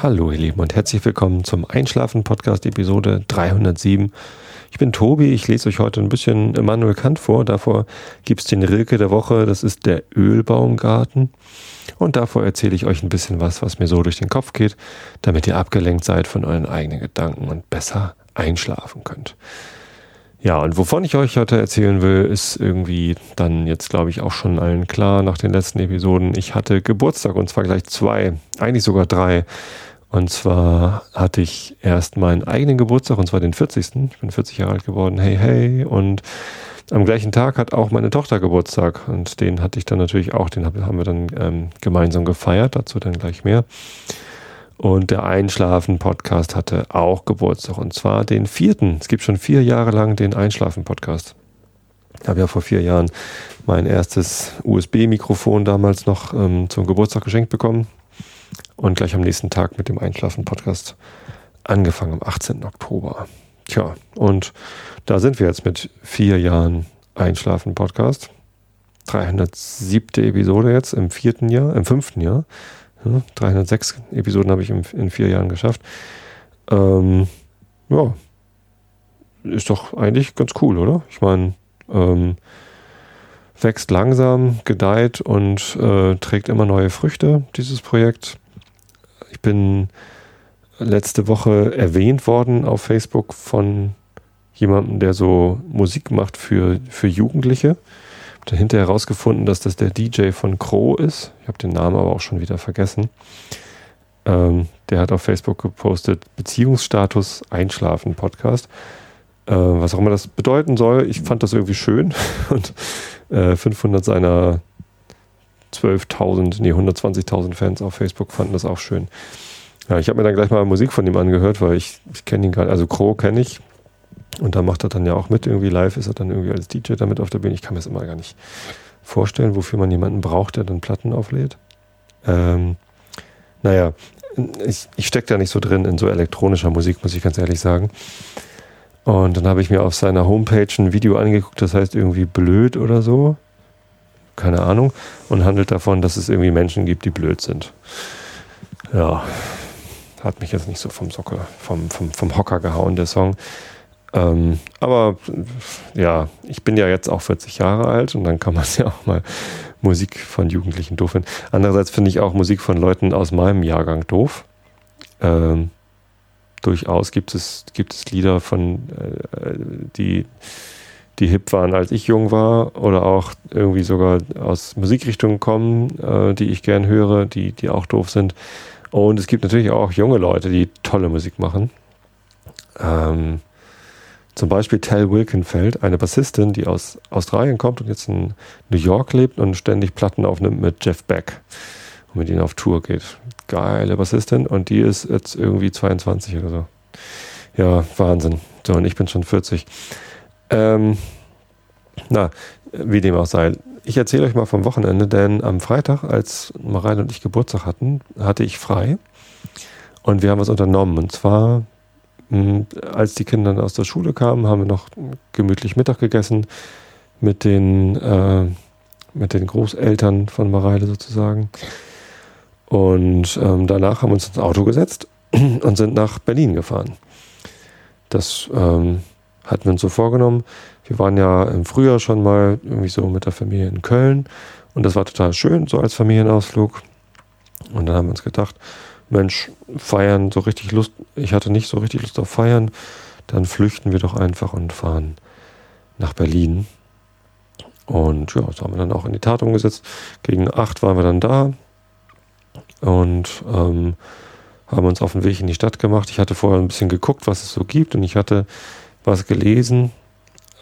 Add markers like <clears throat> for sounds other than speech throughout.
Hallo ihr Lieben und herzlich willkommen zum Einschlafen Podcast Episode 307. Ich bin Tobi, ich lese euch heute ein bisschen Immanuel Kant vor. Davor gibt es den Rilke der Woche, das ist der Ölbaumgarten. Und davor erzähle ich euch ein bisschen was, was mir so durch den Kopf geht, damit ihr abgelenkt seid von euren eigenen Gedanken und besser einschlafen könnt. Ja, und wovon ich euch heute erzählen will, ist irgendwie dann jetzt, glaube ich, auch schon allen klar nach den letzten Episoden. Ich hatte Geburtstag und zwar gleich zwei, eigentlich sogar drei. Und zwar hatte ich erst meinen eigenen Geburtstag, und zwar den 40. Ich bin 40 Jahre alt geworden. Hey, hey. Und am gleichen Tag hat auch meine Tochter Geburtstag. Und den hatte ich dann natürlich auch, den haben wir dann ähm, gemeinsam gefeiert. Dazu dann gleich mehr. Und der Einschlafen-Podcast hatte auch Geburtstag. Und zwar den vierten. Es gibt schon vier Jahre lang den Einschlafen-Podcast. Ich habe ja vor vier Jahren mein erstes USB-Mikrofon damals noch ähm, zum Geburtstag geschenkt bekommen und gleich am nächsten Tag mit dem Einschlafen-Podcast angefangen am 18. Oktober. Tja, und da sind wir jetzt mit vier Jahren Einschlafen-Podcast. 307. Episode jetzt im vierten Jahr, im fünften Jahr. Ja, 306 Episoden habe ich in, in, vier Jahren geschafft. Ähm, ja, ist doch eigentlich ganz cool, oder? Ich meine, ähm, wächst langsam, gedeiht und äh, trägt immer neue Früchte, dieses Projekt. Ich bin letzte Woche erwähnt worden auf Facebook von jemandem, der so Musik macht für, für Jugendliche. Ich habe dann hinterher herausgefunden, dass das der DJ von Crow ist. Ich habe den Namen aber auch schon wieder vergessen. Ähm, der hat auf Facebook gepostet, Beziehungsstatus Einschlafen Podcast. Äh, was auch immer das bedeuten soll. Ich fand das irgendwie schön <laughs> und äh, 500 seiner 12.000, nee, 120.000 Fans auf Facebook fanden das auch schön. Ja, ich habe mir dann gleich mal Musik von ihm angehört, weil ich, ich kenne ihn gerade, also Crow kenne ich. Und da macht er dann ja auch mit, irgendwie live ist er dann irgendwie als DJ damit auf der Bühne. Ich kann mir das immer gar nicht vorstellen, wofür man jemanden braucht, der dann Platten auflädt. Ähm, naja, ich, ich stecke da nicht so drin in so elektronischer Musik, muss ich ganz ehrlich sagen. Und dann habe ich mir auf seiner Homepage ein Video angeguckt, das heißt irgendwie blöd oder so keine Ahnung, und handelt davon, dass es irgendwie Menschen gibt, die blöd sind. Ja, hat mich jetzt nicht so vom Socke, vom, vom, vom Hocker gehauen, der Song. Ähm, aber ja, ich bin ja jetzt auch 40 Jahre alt und dann kann man <laughs> ja auch mal Musik von Jugendlichen doof finden. Andererseits finde ich auch Musik von Leuten aus meinem Jahrgang doof. Ähm, durchaus gibt es, gibt es Lieder von, äh, die die hip waren, als ich jung war, oder auch irgendwie sogar aus Musikrichtungen kommen, äh, die ich gern höre, die, die auch doof sind. Und es gibt natürlich auch junge Leute, die tolle Musik machen. Ähm, zum Beispiel Tal Wilkenfeld, eine Bassistin, die aus Australien kommt und jetzt in New York lebt und ständig Platten aufnimmt mit Jeff Beck und mit ihnen auf Tour geht. Geile Bassistin und die ist jetzt irgendwie 22 oder so. Ja, Wahnsinn. So, und ich bin schon 40. Ähm, na, wie dem auch sei. Ich erzähle euch mal vom Wochenende, denn am Freitag, als Mareile und ich Geburtstag hatten, hatte ich frei. Und wir haben was unternommen. Und zwar, hm, als die Kinder aus der Schule kamen, haben wir noch gemütlich Mittag gegessen mit den, äh, mit den Großeltern von Mareile sozusagen. Und ähm, danach haben wir uns ins Auto gesetzt und sind nach Berlin gefahren. Das ähm, hatten wir uns so vorgenommen. Wir waren ja im Frühjahr schon mal irgendwie so mit der Familie in Köln und das war total schön, so als Familienausflug. Und dann haben wir uns gedacht, Mensch, feiern, so richtig Lust, ich hatte nicht so richtig Lust auf feiern, dann flüchten wir doch einfach und fahren nach Berlin. Und ja, so haben wir dann auch in die Tat umgesetzt. Gegen acht waren wir dann da und ähm, haben uns auf den Weg in die Stadt gemacht. Ich hatte vorher ein bisschen geguckt, was es so gibt und ich hatte was gelesen.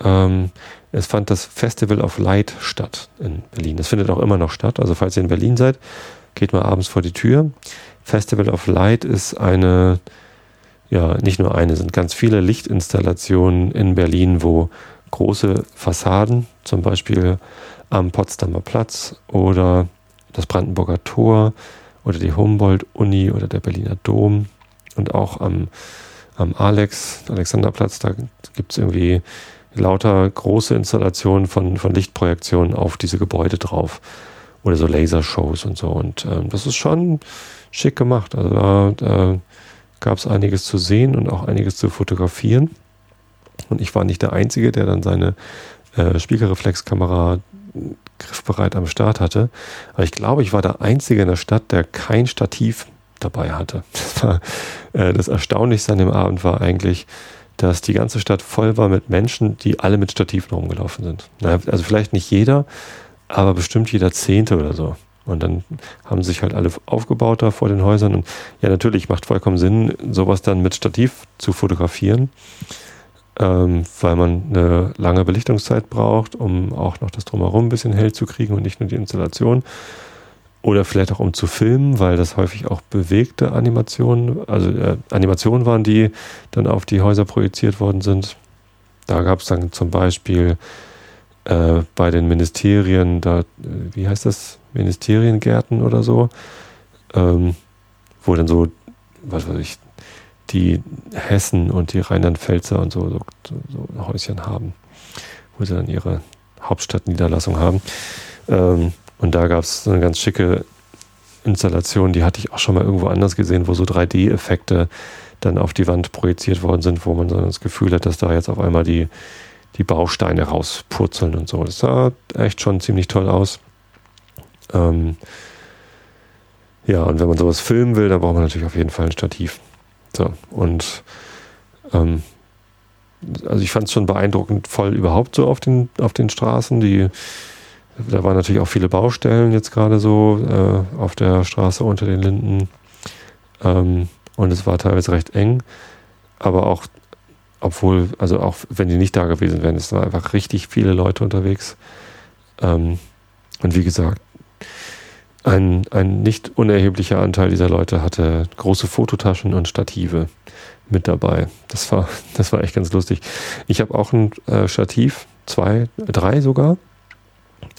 Ähm, es fand das Festival of Light statt in Berlin. Das findet auch immer noch statt. Also falls ihr in Berlin seid, geht mal abends vor die Tür. Festival of Light ist eine, ja, nicht nur eine, sind ganz viele Lichtinstallationen in Berlin, wo große Fassaden, zum Beispiel am Potsdamer Platz oder das Brandenburger Tor oder die Humboldt-Uni oder der Berliner Dom und auch am am Alex, Alexanderplatz, da gibt es irgendwie lauter große Installationen von, von Lichtprojektionen auf diese Gebäude drauf. oder so Lasershows und so. Und ähm, das ist schon schick gemacht. Also da, da gab es einiges zu sehen und auch einiges zu fotografieren. Und ich war nicht der Einzige, der dann seine äh, Spiegelreflexkamera griffbereit am Start hatte. Aber ich glaube, ich war der Einzige in der Stadt, der kein Stativ dabei hatte. Das, war, äh, das Erstaunlichste an dem Abend war eigentlich, dass die ganze Stadt voll war mit Menschen, die alle mit Stativen rumgelaufen sind. Also vielleicht nicht jeder, aber bestimmt jeder Zehnte oder so. Und dann haben sich halt alle aufgebaut da vor den Häusern. Und ja, natürlich macht vollkommen Sinn, sowas dann mit Stativ zu fotografieren, ähm, weil man eine lange Belichtungszeit braucht, um auch noch das Drumherum ein bisschen hell zu kriegen und nicht nur die Installation. Oder vielleicht auch um zu filmen, weil das häufig auch bewegte Animationen, also äh, Animationen waren, die dann auf die Häuser projiziert worden sind. Da gab es dann zum Beispiel äh, bei den Ministerien, da, äh, wie heißt das, Ministeriengärten oder so, ähm, wo dann so, was weiß ich, die Hessen und die Rheinland-Pfälzer und so, so, so, Häuschen haben, wo sie dann ihre Hauptstadtniederlassung haben. Ähm, und da gab es eine ganz schicke Installation, die hatte ich auch schon mal irgendwo anders gesehen, wo so 3D-Effekte dann auf die Wand projiziert worden sind, wo man so das Gefühl hat, dass da jetzt auf einmal die, die Bausteine rauspurzeln und so. Das sah echt schon ziemlich toll aus. Ähm ja, und wenn man sowas filmen will, dann braucht man natürlich auf jeden Fall ein Stativ. So, und ähm, also ich fand es schon beeindruckend voll überhaupt so auf den, auf den Straßen. Die, da waren natürlich auch viele Baustellen jetzt gerade so äh, auf der Straße unter den Linden. Ähm, und es war teilweise recht eng, aber auch obwohl, also auch wenn die nicht da gewesen wären, es waren einfach richtig viele Leute unterwegs. Ähm, und wie gesagt, ein, ein nicht unerheblicher Anteil dieser Leute hatte große Fototaschen und Stative mit dabei. Das war, <laughs> das war echt ganz lustig. Ich habe auch ein äh, Stativ, zwei, drei sogar.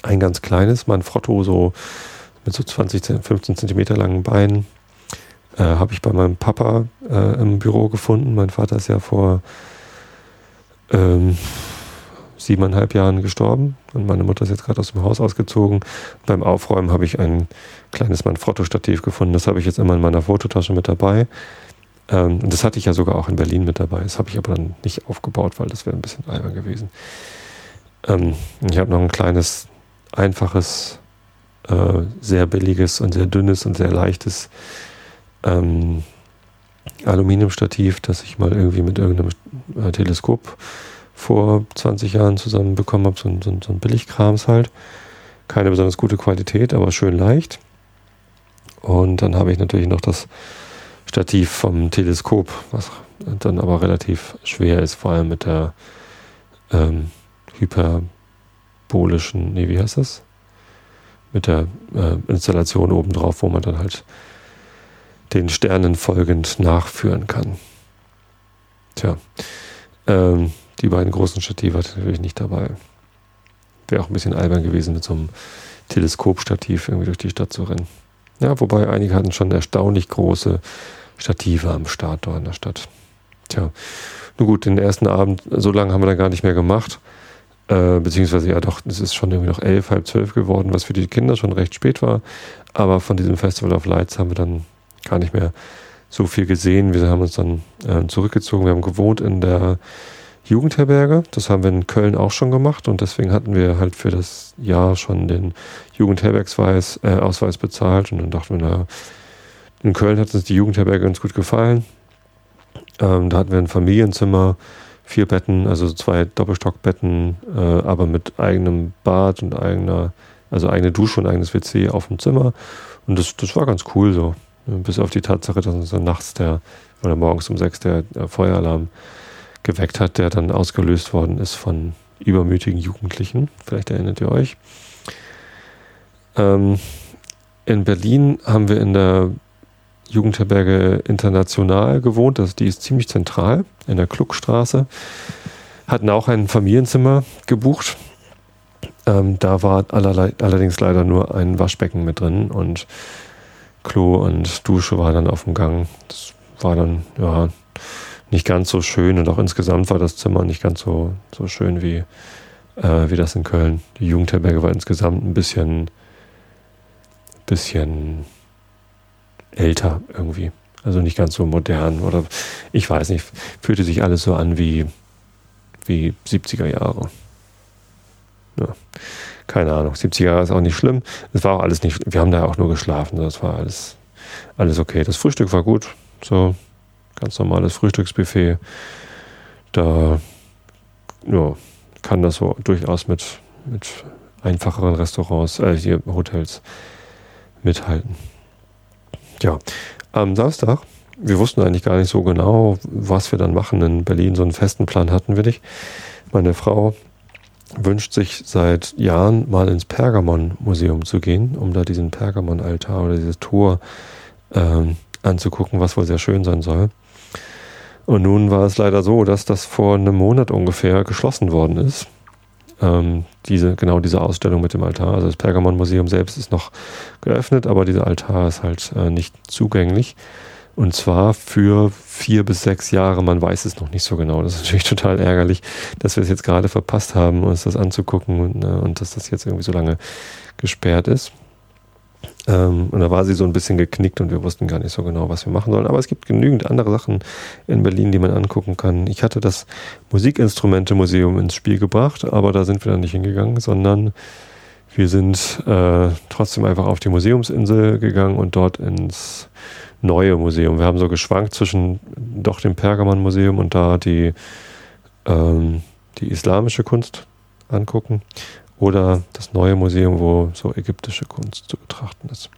Ein ganz kleines, mein Frotto so mit so 20, 15 Zentimeter langen Beinen. Äh, habe ich bei meinem Papa äh, im Büro gefunden. Mein Vater ist ja vor ähm, siebeneinhalb Jahren gestorben und meine Mutter ist jetzt gerade aus dem Haus ausgezogen. Beim Aufräumen habe ich ein kleines Manfrotto-Stativ gefunden. Das habe ich jetzt immer in meiner Fototasche mit dabei. Ähm, das hatte ich ja sogar auch in Berlin mit dabei. Das habe ich aber dann nicht aufgebaut, weil das wäre ein bisschen albern gewesen. Ähm, ich habe noch ein kleines, einfaches, äh, sehr billiges und sehr dünnes und sehr leichtes ähm, Aluminiumstativ, das ich mal irgendwie mit irgendeinem äh, Teleskop vor 20 Jahren zusammen bekommen habe. So, so, so ein Billigkrams halt. Keine besonders gute Qualität, aber schön leicht. Und dann habe ich natürlich noch das Stativ vom Teleskop, was dann aber relativ schwer ist, vor allem mit der ähm, hyperbolischen, nee, wie heißt das? Mit der äh, Installation obendrauf, wo man dann halt den Sternen folgend nachführen kann. Tja, ähm, die beiden großen Stative hatte ich natürlich nicht dabei. Wäre auch ein bisschen albern gewesen, mit so einem Teleskopstativ irgendwie durch die Stadt zu rennen. Ja, wobei einige hatten schon erstaunlich große Stative am Start dort in der Stadt. Tja, nun gut, den ersten Abend, so lange haben wir dann gar nicht mehr gemacht. Äh, beziehungsweise ja doch, es ist schon irgendwie noch elf, halb zwölf geworden, was für die Kinder schon recht spät war. Aber von diesem Festival of Lights haben wir dann gar nicht mehr so viel gesehen. Wir haben uns dann äh, zurückgezogen. Wir haben gewohnt in der Jugendherberge. Das haben wir in Köln auch schon gemacht und deswegen hatten wir halt für das Jahr schon den Jugendherbergsausweis äh, Ausweis bezahlt und dann dachten wir, na, in Köln hat uns die Jugendherberge ganz gut gefallen. Ähm, da hatten wir ein Familienzimmer, vier Betten, also zwei Doppelstockbetten, äh, aber mit eigenem Bad und eigener, also eigene Dusche und eigenes WC auf dem Zimmer. Und das, das war ganz cool so. Bis auf die Tatsache, dass uns dann nachts der oder morgens um sechs der, der Feueralarm geweckt hat, der dann ausgelöst worden ist von übermütigen Jugendlichen. Vielleicht erinnert ihr euch. Ähm, in Berlin haben wir in der Jugendherberge International gewohnt. Also die ist ziemlich zentral in der Kluckstraße. Hatten auch ein Familienzimmer gebucht. Ähm, da war allerlei, allerdings leider nur ein Waschbecken mit drin und Klo und Dusche war dann auf dem Gang. Das war dann, ja, nicht ganz so schön und auch insgesamt war das Zimmer nicht ganz so, so schön wie, äh, wie das in Köln. Die Jugendherberge war insgesamt ein bisschen bisschen älter irgendwie. Also nicht ganz so modern oder ich weiß nicht, fühlte sich alles so an wie, wie 70er Jahre. Ja, keine Ahnung, 70er Jahre ist auch nicht schlimm. Es war auch alles nicht, wir haben da auch nur geschlafen, das war alles, alles okay. Das Frühstück war gut, so ganz normales Frühstücksbuffet. Da ja, kann das so durchaus mit, mit einfacheren Restaurants, äh, hier Hotels mithalten. Ja, am Samstag, wir wussten eigentlich gar nicht so genau, was wir dann machen in Berlin. So einen festen Plan hatten wir nicht. Meine Frau wünscht sich seit Jahren mal ins Pergamon-Museum zu gehen, um da diesen Pergamon-Altar oder dieses Tor ähm, anzugucken, was wohl sehr schön sein soll. Und nun war es leider so, dass das vor einem Monat ungefähr geschlossen worden ist. Ähm, diese, genau diese Ausstellung mit dem Altar. Also das Pergamon-Museum selbst ist noch geöffnet, aber dieser Altar ist halt äh, nicht zugänglich. Und zwar für vier bis sechs Jahre, man weiß es noch nicht so genau. Das ist natürlich <laughs> total ärgerlich, dass wir es jetzt gerade verpasst haben, uns das anzugucken und, äh, und dass das jetzt irgendwie so lange gesperrt ist. Ähm, und da war sie so ein bisschen geknickt und wir wussten gar nicht so genau, was wir machen sollen. Aber es gibt genügend andere Sachen in Berlin, die man angucken kann. Ich hatte das Musikinstrumente-Museum ins Spiel gebracht, aber da sind wir dann nicht hingegangen, sondern wir sind äh, trotzdem einfach auf die Museumsinsel gegangen und dort ins neue Museum. Wir haben so geschwankt zwischen doch dem Pergamon-Museum und da die, ähm, die islamische Kunst angucken oder das neue Museum, wo so ägyptische Kunst zu betrachten ist.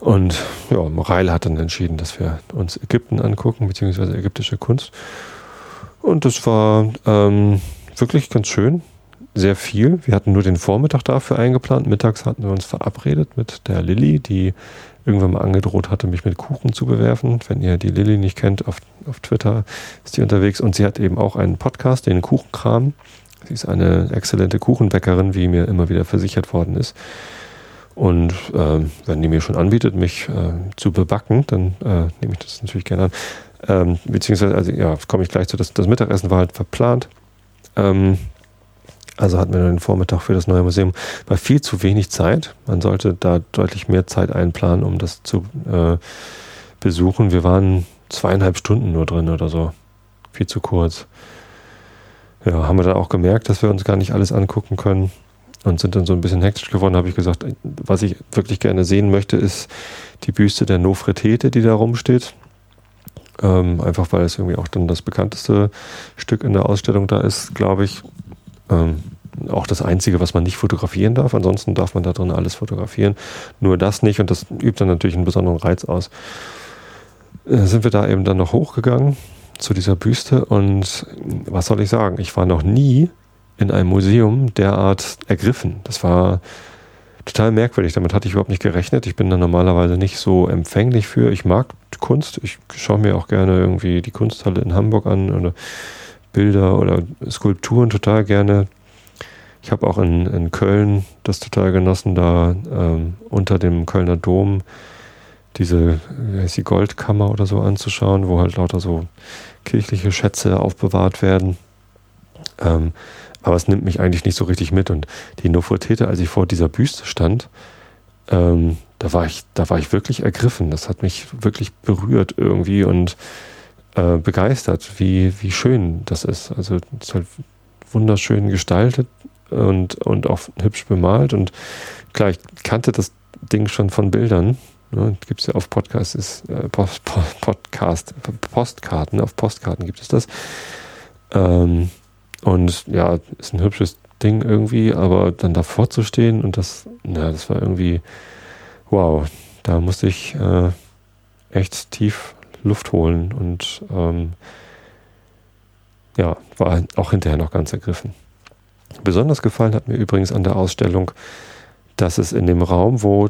Und ja, Moreil hat dann entschieden, dass wir uns Ägypten angucken, beziehungsweise ägyptische Kunst. Und das war ähm, wirklich ganz schön, sehr viel. Wir hatten nur den Vormittag dafür eingeplant. Mittags hatten wir uns verabredet mit der Lilly, die irgendwann mal angedroht hatte, mich mit Kuchen zu bewerfen. Wenn ihr die Lilly nicht kennt, auf, auf Twitter ist die unterwegs. Und sie hat eben auch einen Podcast, den Kuchenkram. Sie ist eine exzellente Kuchenbäckerin, wie mir immer wieder versichert worden ist. Und äh, wenn die mir schon anbietet, mich äh, zu bebacken, dann äh, nehme ich das natürlich gerne an. Ähm, beziehungsweise, also ja, komme ich gleich zu, das, das Mittagessen war halt verplant. Ähm, also hatten wir den Vormittag für das neue Museum. War viel zu wenig Zeit. Man sollte da deutlich mehr Zeit einplanen, um das zu äh, besuchen. Wir waren zweieinhalb Stunden nur drin oder so. Viel zu kurz ja, haben wir dann auch gemerkt, dass wir uns gar nicht alles angucken können und sind dann so ein bisschen hektisch geworden. Habe ich gesagt, was ich wirklich gerne sehen möchte, ist die Büste der Nofretete, die da rumsteht. Ähm, einfach weil es irgendwie auch dann das bekannteste Stück in der Ausstellung da ist, glaube ich. Ähm, auch das Einzige, was man nicht fotografieren darf. Ansonsten darf man da drin alles fotografieren. Nur das nicht und das übt dann natürlich einen besonderen Reiz aus. Äh, sind wir da eben dann noch hochgegangen zu dieser Büste und was soll ich sagen? Ich war noch nie in einem Museum derart ergriffen. Das war total merkwürdig. Damit hatte ich überhaupt nicht gerechnet. Ich bin da normalerweise nicht so empfänglich für. Ich mag Kunst. Ich schaue mir auch gerne irgendwie die Kunsthalle in Hamburg an oder Bilder oder Skulpturen total gerne. Ich habe auch in, in Köln das total genossen, da ähm, unter dem Kölner Dom diese, wie heißt die Goldkammer oder so anzuschauen, wo halt lauter so kirchliche Schätze aufbewahrt werden. Ähm, aber es nimmt mich eigentlich nicht so richtig mit. Und die Nofretete, als ich vor dieser Büste stand, ähm, da war ich, da war ich wirklich ergriffen. Das hat mich wirklich berührt irgendwie und äh, begeistert, wie, wie schön das ist. Also es ist halt wunderschön gestaltet und, und auch hübsch bemalt. Und klar, ich kannte das Ding schon von Bildern, Ne, gibt es ja auf Podcast, ist, äh, Post, Podcast, Postkarten, auf Postkarten gibt es das. Ähm, und ja, ist ein hübsches Ding irgendwie, aber dann davor zu stehen und das, na, das war irgendwie, wow, da musste ich äh, echt tief Luft holen und ähm, ja, war auch hinterher noch ganz ergriffen. Besonders gefallen hat mir übrigens an der Ausstellung dass es in dem Raum, wo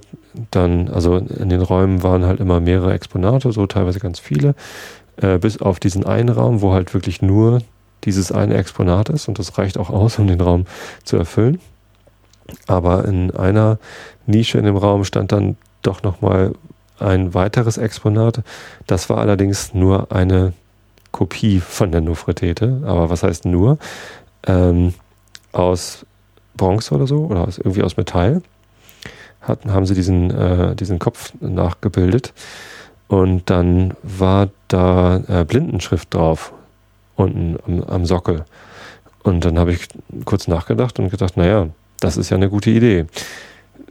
dann, also in den Räumen waren halt immer mehrere Exponate, so teilweise ganz viele, äh, bis auf diesen einen Raum, wo halt wirklich nur dieses eine Exponat ist und das reicht auch aus, um den Raum zu erfüllen. Aber in einer Nische in dem Raum stand dann doch nochmal ein weiteres Exponat. Das war allerdings nur eine Kopie von der Nofretete. Aber was heißt nur? Ähm, aus Bronze oder so oder aus, irgendwie aus Metall hatten, haben sie diesen, äh, diesen Kopf nachgebildet. Und dann war da äh, Blindenschrift drauf, unten am, am Sockel. Und dann habe ich kurz nachgedacht und gedacht, naja, das ist ja eine gute Idee.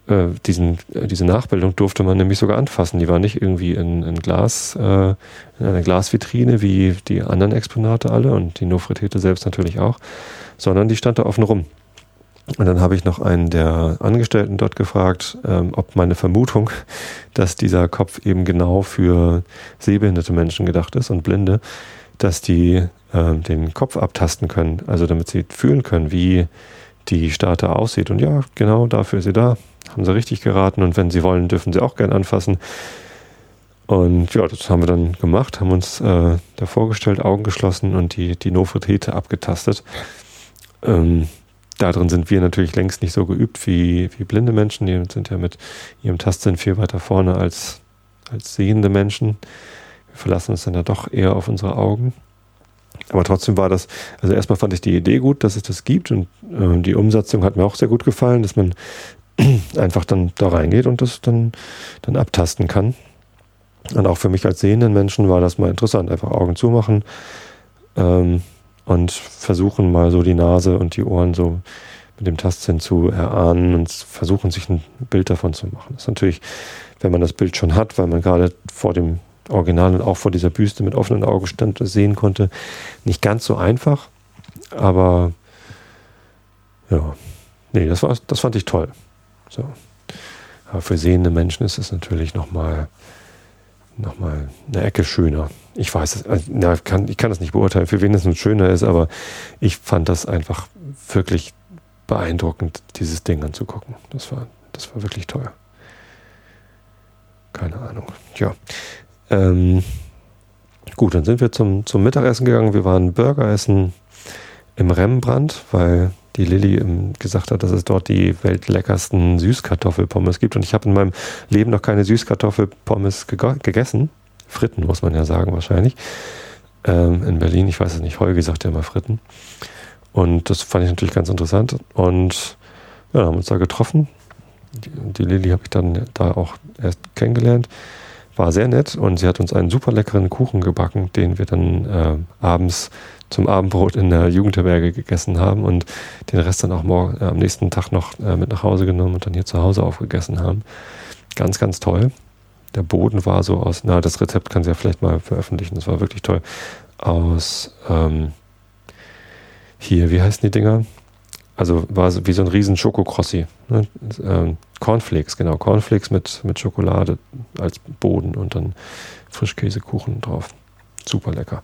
Äh, diesen, äh, diese Nachbildung durfte man nämlich sogar anfassen. Die war nicht irgendwie in, in Glas, äh, in einer Glasvitrine wie die anderen Exponate alle und die Nofretete selbst natürlich auch, sondern die stand da offen rum. Und dann habe ich noch einen der Angestellten dort gefragt, ähm, ob meine Vermutung, <laughs> dass dieser Kopf eben genau für sehbehinderte Menschen gedacht ist und Blinde, dass die äh, den Kopf abtasten können, also damit sie fühlen können, wie die Statue aussieht. Und ja, genau dafür ist sie da. Haben sie richtig geraten und wenn sie wollen, dürfen sie auch gern anfassen. Und ja, das haben wir dann gemacht, haben uns äh, da vorgestellt, Augen geschlossen und die, die Nofretete abgetastet. Ähm, darin sind wir natürlich längst nicht so geübt wie, wie blinde Menschen. Die sind ja mit ihrem Tastsinn viel weiter vorne als, als sehende Menschen. Wir verlassen uns dann ja doch eher auf unsere Augen. Aber trotzdem war das, also erstmal fand ich die Idee gut, dass es das gibt und äh, die Umsetzung hat mir auch sehr gut gefallen, dass man <clears throat> einfach dann da reingeht und das dann, dann abtasten kann. Und auch für mich als sehenden Menschen war das mal interessant, einfach Augen zumachen, ähm, und versuchen mal so die Nase und die Ohren so mit dem Tastsinn zu erahnen und versuchen sich ein Bild davon zu machen. Das ist natürlich, wenn man das Bild schon hat, weil man gerade vor dem Original und auch vor dieser Büste mit offenen Augen stand, sehen konnte, nicht ganz so einfach. Aber ja, nee, das war, das fand ich toll. So. Aber für sehende Menschen ist es natürlich nochmal nochmal eine Ecke schöner. Ich weiß es, also, kann, ich kann das nicht beurteilen, für wen es nun schöner ist, aber ich fand das einfach wirklich beeindruckend, dieses Ding anzugucken. Das war, das war wirklich toll. Keine Ahnung. Ja. Ähm, gut, dann sind wir zum, zum Mittagessen gegangen. Wir waren Burger essen im Rembrandt, weil die Lilly gesagt hat, dass es dort die weltleckersten Süßkartoffelpommes gibt. Und ich habe in meinem Leben noch keine Süßkartoffelpommes gegessen. Fritten muss man ja sagen wahrscheinlich. Ähm, in Berlin, ich weiß es nicht, Holgi sagt ja immer Fritten. Und das fand ich natürlich ganz interessant. Und ja, haben uns da getroffen. Die, die Lilly habe ich dann da auch erst kennengelernt. War sehr nett und sie hat uns einen super leckeren Kuchen gebacken, den wir dann äh, abends zum Abendbrot in der Jugendherberge gegessen haben und den Rest dann auch morgen, äh, am nächsten Tag noch äh, mit nach Hause genommen und dann hier zu Hause aufgegessen haben. Ganz, ganz toll. Der Boden war so aus, na, das Rezept kann sie ja vielleicht mal veröffentlichen, das war wirklich toll. Aus, ähm, hier, wie heißen die Dinger? Also war so wie so ein riesen Schokokrossi. Ne? Ähm, Cornflakes, genau, Cornflakes mit, mit Schokolade als Boden und dann Frischkäsekuchen drauf. Super lecker.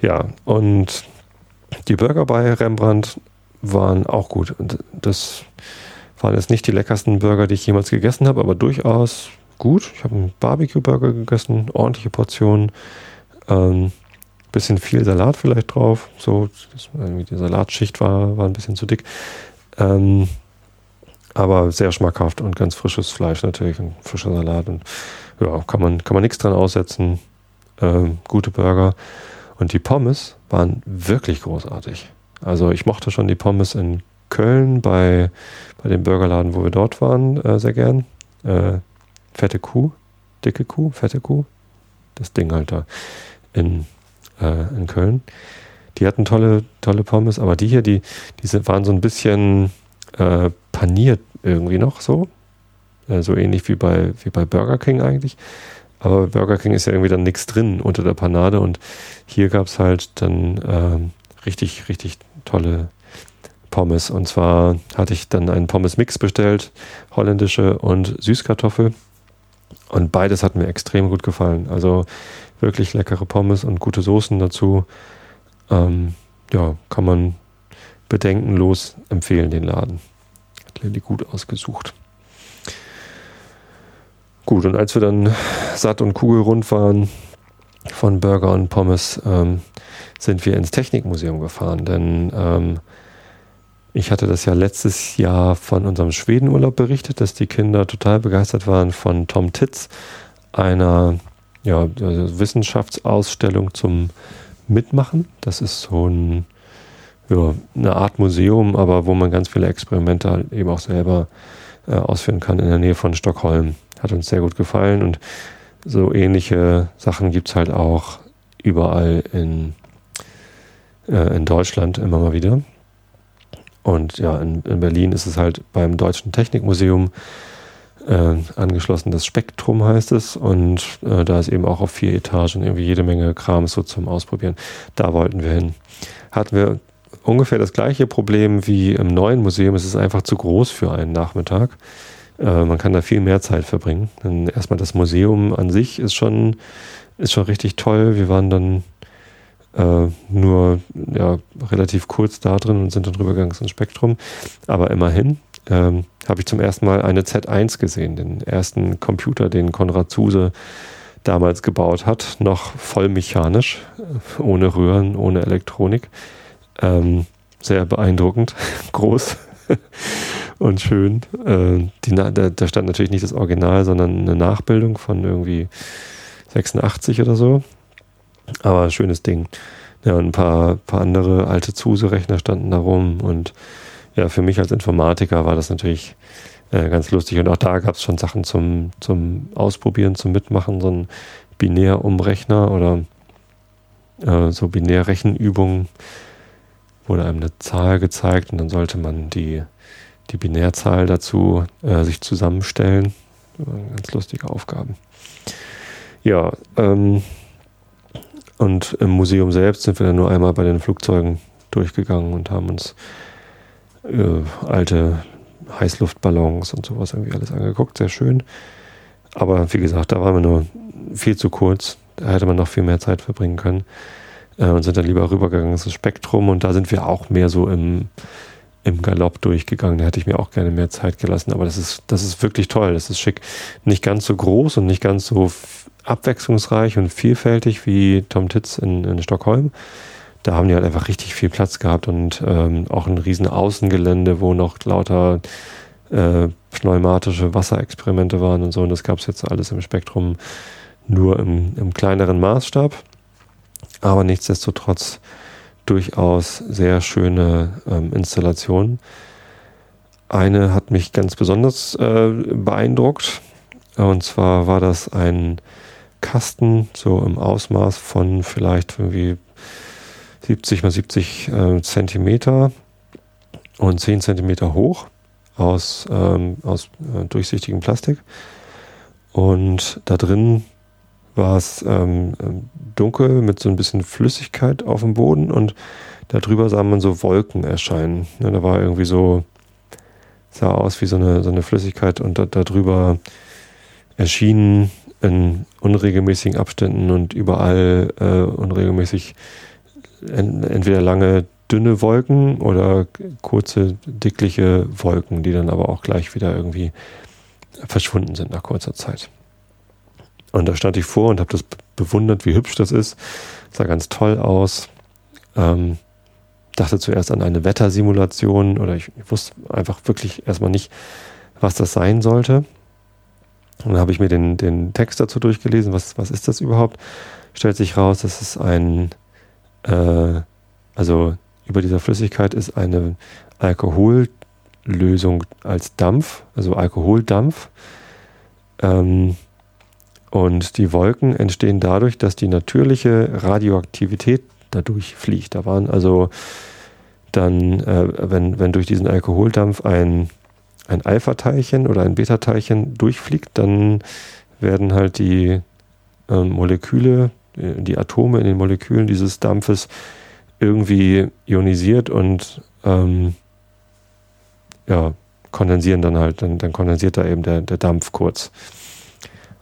Ja, und die Burger bei Rembrandt waren auch gut. Das waren jetzt nicht die leckersten Burger, die ich jemals gegessen habe, aber durchaus gut. Ich habe einen Barbecue-Burger gegessen, ordentliche Portionen, ähm, bisschen viel Salat vielleicht drauf. So, die Salatschicht war, war ein bisschen zu dick. Ähm, aber sehr schmackhaft und ganz frisches Fleisch natürlich und frischer Salat und ja, kann man, kann man nichts dran aussetzen. Ähm, gute Burger. Und die Pommes waren wirklich großartig. Also ich mochte schon die Pommes in Köln bei, bei dem Burgerladen, wo wir dort waren, äh, sehr gern. Äh, fette Kuh, dicke Kuh, fette Kuh. Das Ding halt da in, äh, in Köln. Die hatten tolle, tolle Pommes, aber die hier, die, die waren so ein bisschen äh, paniert irgendwie noch so. Äh, so ähnlich wie bei, wie bei Burger King eigentlich. Aber Burger King ist ja irgendwie dann nichts drin unter der Panade und hier gab es halt dann ähm, richtig, richtig tolle Pommes. Und zwar hatte ich dann einen Pommes-Mix bestellt, holländische und Süßkartoffel. Und beides hat mir extrem gut gefallen. Also wirklich leckere Pommes und gute Soßen dazu. Ähm, ja, kann man bedenkenlos empfehlen, den Laden. Hat Lilly gut ausgesucht. Gut, und als wir dann satt und kugelrund waren von Burger und Pommes, ähm, sind wir ins Technikmuseum gefahren, denn ähm, ich hatte das ja letztes Jahr von unserem Schwedenurlaub berichtet, dass die Kinder total begeistert waren von Tom Titz, einer ja, also Wissenschaftsausstellung zum Mitmachen. Das ist so ein, ja, eine Art Museum, aber wo man ganz viele Experimente eben auch selber äh, ausführen kann in der Nähe von Stockholm. Hat uns sehr gut gefallen und so ähnliche Sachen gibt es halt auch überall in, äh, in Deutschland immer mal wieder. Und ja, in, in Berlin ist es halt beim Deutschen Technikmuseum äh, angeschlossen. Das Spektrum heißt es. Und äh, da ist eben auch auf vier Etagen irgendwie jede Menge Kram so zum Ausprobieren. Da wollten wir hin. Hatten wir ungefähr das gleiche Problem wie im neuen Museum. Es ist einfach zu groß für einen Nachmittag. Äh, man kann da viel mehr Zeit verbringen. Denn erstmal das Museum an sich ist schon, ist schon richtig toll. Wir waren dann äh, nur ja, relativ kurz da drin und sind dann rübergegangen ins Spektrum. Aber immerhin ähm, habe ich zum ersten Mal eine Z1 gesehen, den ersten Computer, den Konrad Zuse damals gebaut hat, noch voll mechanisch, ohne Röhren, ohne Elektronik. Ähm, sehr beeindruckend, <laughs> groß <laughs> und schön. Äh, die, da, da, stand natürlich nicht das Original, sondern eine Nachbildung von irgendwie 86 oder so. Aber schönes Ding. Ja, und ein paar, paar andere alte Zuse-Rechner standen da rum und ja, für mich als Informatiker war das natürlich äh, ganz lustig. Und auch da gab es schon Sachen zum, zum Ausprobieren, zum Mitmachen, so ein Binärumrechner oder äh, so Binärrechenübungen wurde einem eine Zahl gezeigt und dann sollte man die, die Binärzahl dazu äh, sich zusammenstellen. Ganz lustige Aufgaben. Ja, ähm, und im Museum selbst sind wir dann nur einmal bei den Flugzeugen durchgegangen und haben uns äh, alte Heißluftballons und sowas irgendwie alles angeguckt. Sehr schön. Aber wie gesagt, da waren wir nur viel zu kurz. Da hätte man noch viel mehr Zeit verbringen können. Äh, und sind dann lieber rübergegangen ins Spektrum. Und da sind wir auch mehr so im, im Galopp durchgegangen. Da hätte ich mir auch gerne mehr Zeit gelassen. Aber das ist, das ist wirklich toll. Das ist schick. Nicht ganz so groß und nicht ganz so abwechslungsreich und vielfältig wie Tom Titz in, in Stockholm da haben die halt einfach richtig viel Platz gehabt und ähm, auch ein riesen Außengelände, wo noch lauter äh, pneumatische Wasserexperimente waren und so. Und das gab es jetzt alles im Spektrum nur im, im kleineren Maßstab. Aber nichtsdestotrotz durchaus sehr schöne ähm, Installationen. Eine hat mich ganz besonders äh, beeindruckt. Und zwar war das ein Kasten, so im Ausmaß von vielleicht irgendwie 70 mal 70 äh, Zentimeter und 10 Zentimeter hoch aus, ähm, aus äh, durchsichtigem Plastik. Und da drin war es ähm, dunkel mit so ein bisschen Flüssigkeit auf dem Boden und darüber sah man so Wolken erscheinen. Ja, da war irgendwie so, sah aus wie so eine, so eine Flüssigkeit und da, darüber erschienen in unregelmäßigen Abständen und überall äh, unregelmäßig entweder lange dünne Wolken oder kurze dickliche Wolken, die dann aber auch gleich wieder irgendwie verschwunden sind nach kurzer Zeit. Und da stand ich vor und habe das bewundert, wie hübsch das ist. Sah ganz toll aus. Ähm, dachte zuerst an eine Wettersimulation oder ich wusste einfach wirklich erstmal nicht, was das sein sollte. Und dann habe ich mir den, den Text dazu durchgelesen. Was, was ist das überhaupt? Stellt sich raus, das ist ein äh, also über dieser Flüssigkeit ist eine Alkohollösung als Dampf, also Alkoholdampf. Ähm, und die Wolken entstehen dadurch, dass die natürliche Radioaktivität dadurch fliegt. Da waren also dann, äh, wenn, wenn durch diesen Alkoholdampf ein, ein Alpha-Teilchen oder ein Beta-Teilchen durchfliegt, dann werden halt die äh, Moleküle äh, die Atome in den Molekülen dieses Dampfes irgendwie ionisiert und ähm, ja, kondensieren dann halt, dann, dann kondensiert da eben der, der Dampf kurz.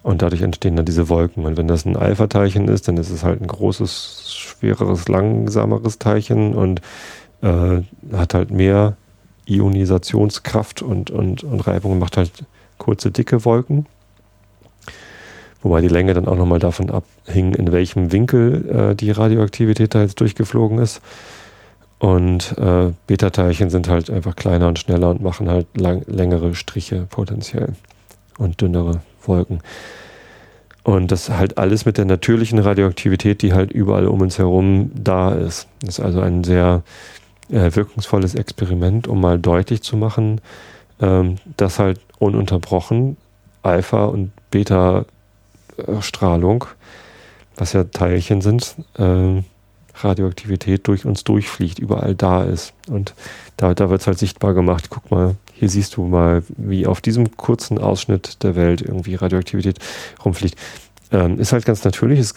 Und dadurch entstehen dann diese Wolken. Und wenn das ein Alpha-Teilchen ist, dann ist es halt ein großes, schwereres, langsameres Teilchen und äh, hat halt mehr Ionisationskraft und, und, und Reibung macht halt kurze, dicke Wolken. Wobei die Länge dann auch nochmal davon abhing, in welchem Winkel äh, die Radioaktivität da jetzt durchgeflogen ist. Und äh, Beta-Teilchen sind halt einfach kleiner und schneller und machen halt lang, längere Striche potenziell und dünnere Wolken. Und das halt alles mit der natürlichen Radioaktivität, die halt überall um uns herum da ist. Das ist also ein sehr äh, wirkungsvolles Experiment, um mal deutlich zu machen, ähm, dass halt ununterbrochen Alpha- und Beta-Strahlung, was ja Teilchen sind, äh, Radioaktivität durch uns durchfliegt, überall da ist. Und da, da wird es halt sichtbar gemacht. Guck mal, hier siehst du mal, wie auf diesem kurzen Ausschnitt der Welt irgendwie Radioaktivität rumfliegt. Ähm, ist halt ganz natürlich, ist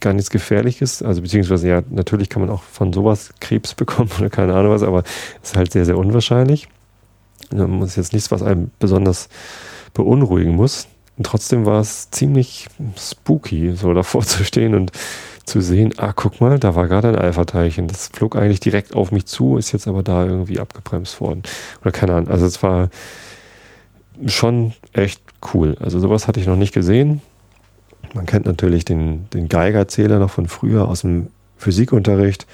gar nichts Gefährliches. Also beziehungsweise ja, natürlich kann man auch von sowas Krebs bekommen <laughs> oder keine Ahnung was, aber ist halt sehr, sehr unwahrscheinlich. Das ist jetzt nichts, was einem besonders beunruhigen muss. Und trotzdem war es ziemlich spooky, so davor <laughs> zu stehen und zu sehen, ah, guck mal, da war gerade ein Alpha-Teilchen. Das flog eigentlich direkt auf mich zu, ist jetzt aber da irgendwie abgebremst worden. Oder keine Ahnung. Also es war schon echt cool. Also sowas hatte ich noch nicht gesehen. Man kennt natürlich den, den Geigerzähler noch von früher aus dem Physikunterricht,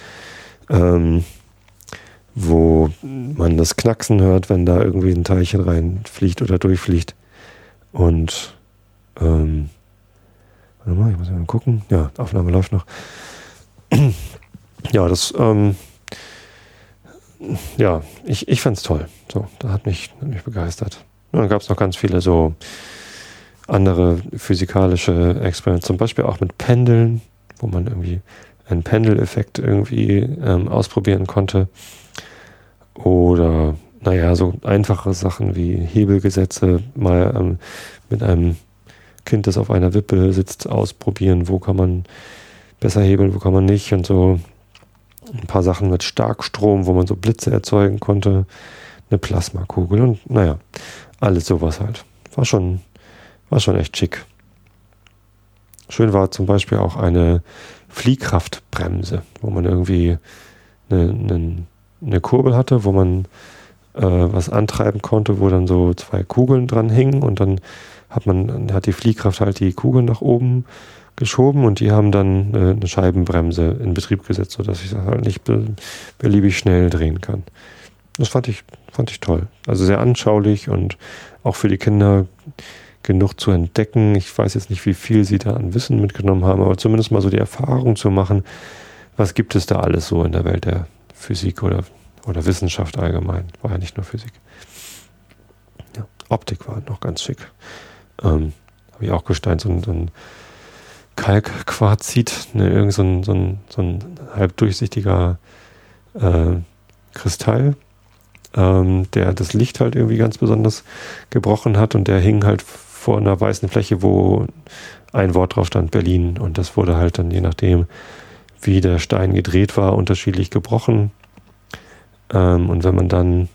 ähm, wo man das Knacksen hört, wenn da irgendwie ein Teilchen reinfliegt oder durchfliegt. Und ähm, warte mal, ich muss mal gucken. Ja, Aufnahme läuft noch. <clears throat> ja, das, ähm, ja, ich, ich es toll. So, da hat mich, hat mich begeistert. Dann gab es noch ganz viele so andere physikalische Experimente, zum Beispiel auch mit Pendeln, wo man irgendwie einen Pendeleffekt irgendwie ähm, ausprobieren konnte. Oder, naja, so einfache Sachen wie Hebelgesetze mal ähm, mit einem Kind, das auf einer Wippe sitzt, ausprobieren, wo kann man besser hebeln, wo kann man nicht und so. Ein paar Sachen mit Starkstrom, wo man so Blitze erzeugen konnte, eine Plasmakugel und naja, alles sowas halt. War schon war schon echt schick. Schön war zum Beispiel auch eine Fliehkraftbremse, wo man irgendwie eine, eine, eine Kurbel hatte, wo man äh, was antreiben konnte, wo dann so zwei Kugeln dran hingen und dann hat man, hat die Fliehkraft halt die Kugeln nach oben geschoben und die haben dann äh, eine Scheibenbremse in Betrieb gesetzt, sodass ich das halt nicht be beliebig schnell drehen kann. Das fand ich, fand ich toll. Also sehr anschaulich und auch für die Kinder genug zu entdecken. Ich weiß jetzt nicht, wie viel sie da an Wissen mitgenommen haben, aber zumindest mal so die Erfahrung zu machen, was gibt es da alles so in der Welt der Physik oder, oder Wissenschaft allgemein. War ja nicht nur Physik. Ja, Optik war noch ganz schick. Ähm, Habe ich auch gesteint, so, so ein Kalkquarzit, ne, irgend so ein, so ein, so ein halb durchsichtiger äh, Kristall, ähm, der das Licht halt irgendwie ganz besonders gebrochen hat und der hing halt vor einer weißen Fläche, wo ein Wort drauf stand, Berlin. Und das wurde halt dann je nachdem, wie der Stein gedreht war, unterschiedlich gebrochen. Ähm, und wenn man dann,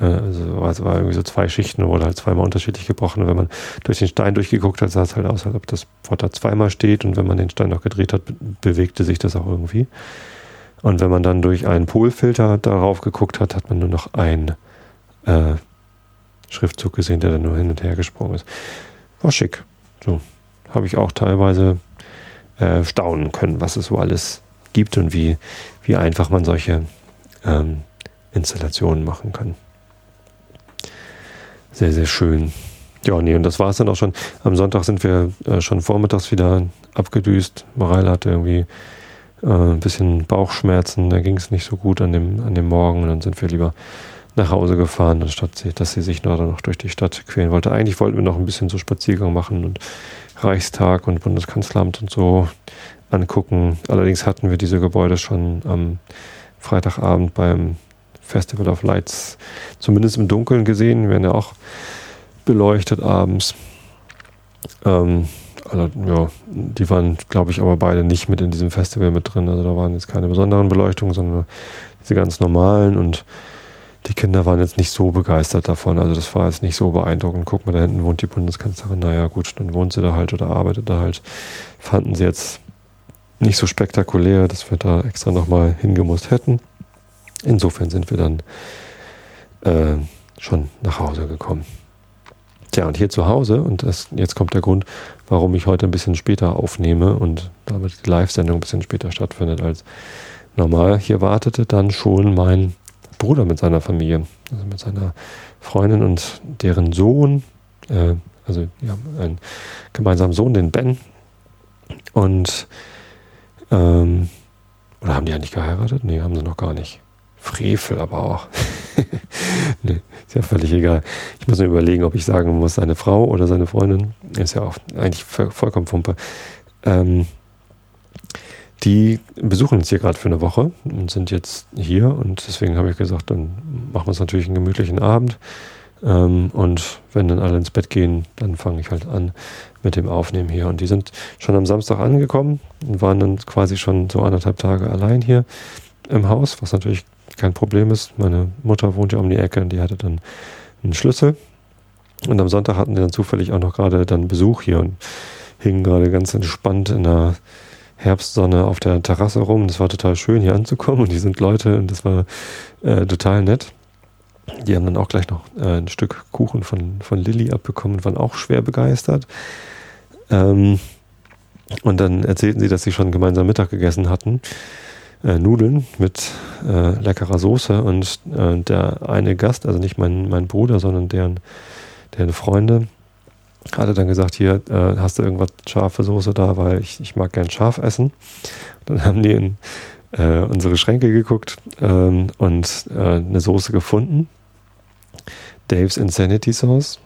äh, also es war irgendwie so zwei Schichten, wurde halt zweimal unterschiedlich gebrochen. Und wenn man durch den Stein durchgeguckt hat, sah es halt aus, als ob das Wort da zweimal steht. Und wenn man den Stein noch gedreht hat, bewegte sich das auch irgendwie. Und wenn man dann durch einen Polfilter darauf geguckt hat, hat man nur noch ein äh, Schriftzug gesehen, der dann nur hin und her gesprungen ist. War schick. So habe ich auch teilweise äh, staunen können, was es so alles gibt und wie, wie einfach man solche ähm, Installationen machen kann. Sehr, sehr schön. Ja, nee, und das war es dann auch schon. Am Sonntag sind wir äh, schon vormittags wieder abgedüst. Mareile hatte irgendwie äh, ein bisschen Bauchschmerzen, da ging es nicht so gut an dem, an dem Morgen. Und dann sind wir lieber nach Hause gefahren, anstatt dass sie sich noch, noch durch die Stadt quälen wollte. Eigentlich wollten wir noch ein bisschen so Spaziergang machen und Reichstag und Bundeskanzleramt und so angucken. Allerdings hatten wir diese Gebäude schon am Freitagabend beim Festival of Lights zumindest im Dunkeln gesehen. Wir werden ja auch beleuchtet abends. Ähm, also, ja, die waren, glaube ich, aber beide nicht mit in diesem Festival mit drin. Also da waren jetzt keine besonderen Beleuchtungen, sondern diese ganz normalen und die Kinder waren jetzt nicht so begeistert davon. Also das war jetzt nicht so beeindruckend. Guck mal, da hinten wohnt die Bundeskanzlerin. Naja, gut, dann wohnt sie da halt oder arbeitet da halt. Fanden sie jetzt nicht so spektakulär, dass wir da extra nochmal hingemusst hätten. Insofern sind wir dann äh, schon nach Hause gekommen. Tja, und hier zu Hause, und das, jetzt kommt der Grund, warum ich heute ein bisschen später aufnehme und damit die Live-Sendung ein bisschen später stattfindet als normal. Hier wartete dann schon mein Bruder mit seiner Familie, also mit seiner Freundin und deren Sohn. Äh, also haben einen gemeinsamen Sohn, den Ben. Und ähm, oder haben die nicht geheiratet? Nee, haben sie noch gar nicht. Frevel aber auch. <laughs> nee, ist ja völlig egal. Ich muss mir überlegen, ob ich sagen muss, seine Frau oder seine Freundin. Ist ja auch eigentlich vollkommen Pumpe. Ähm, die besuchen uns hier gerade für eine Woche und sind jetzt hier und deswegen habe ich gesagt, dann machen wir uns natürlich einen gemütlichen Abend. Ähm, und wenn dann alle ins Bett gehen, dann fange ich halt an mit dem Aufnehmen hier. Und die sind schon am Samstag angekommen und waren dann quasi schon so anderthalb Tage allein hier im Haus, was natürlich kein Problem ist. Meine Mutter wohnt ja um die Ecke und die hatte dann einen Schlüssel. Und am Sonntag hatten die dann zufällig auch noch gerade dann Besuch hier und hingen gerade ganz entspannt in der Herbstsonne auf der Terrasse rum. Das war total schön hier anzukommen und die sind Leute und das war äh, total nett. Die haben dann auch gleich noch äh, ein Stück Kuchen von, von Lilly abbekommen und waren auch schwer begeistert. Ähm, und dann erzählten sie, dass sie schon gemeinsam Mittag gegessen hatten. Äh, Nudeln mit äh, leckerer Soße und äh, der eine Gast, also nicht mein, mein Bruder, sondern deren, deren Freunde, hatte dann gesagt, hier, äh, hast du irgendwas scharfe Soße da, weil ich, ich mag gern scharf essen. Dann haben die in äh, unsere Schränke geguckt ähm, und äh, eine Soße gefunden. Dave's Insanity Sauce.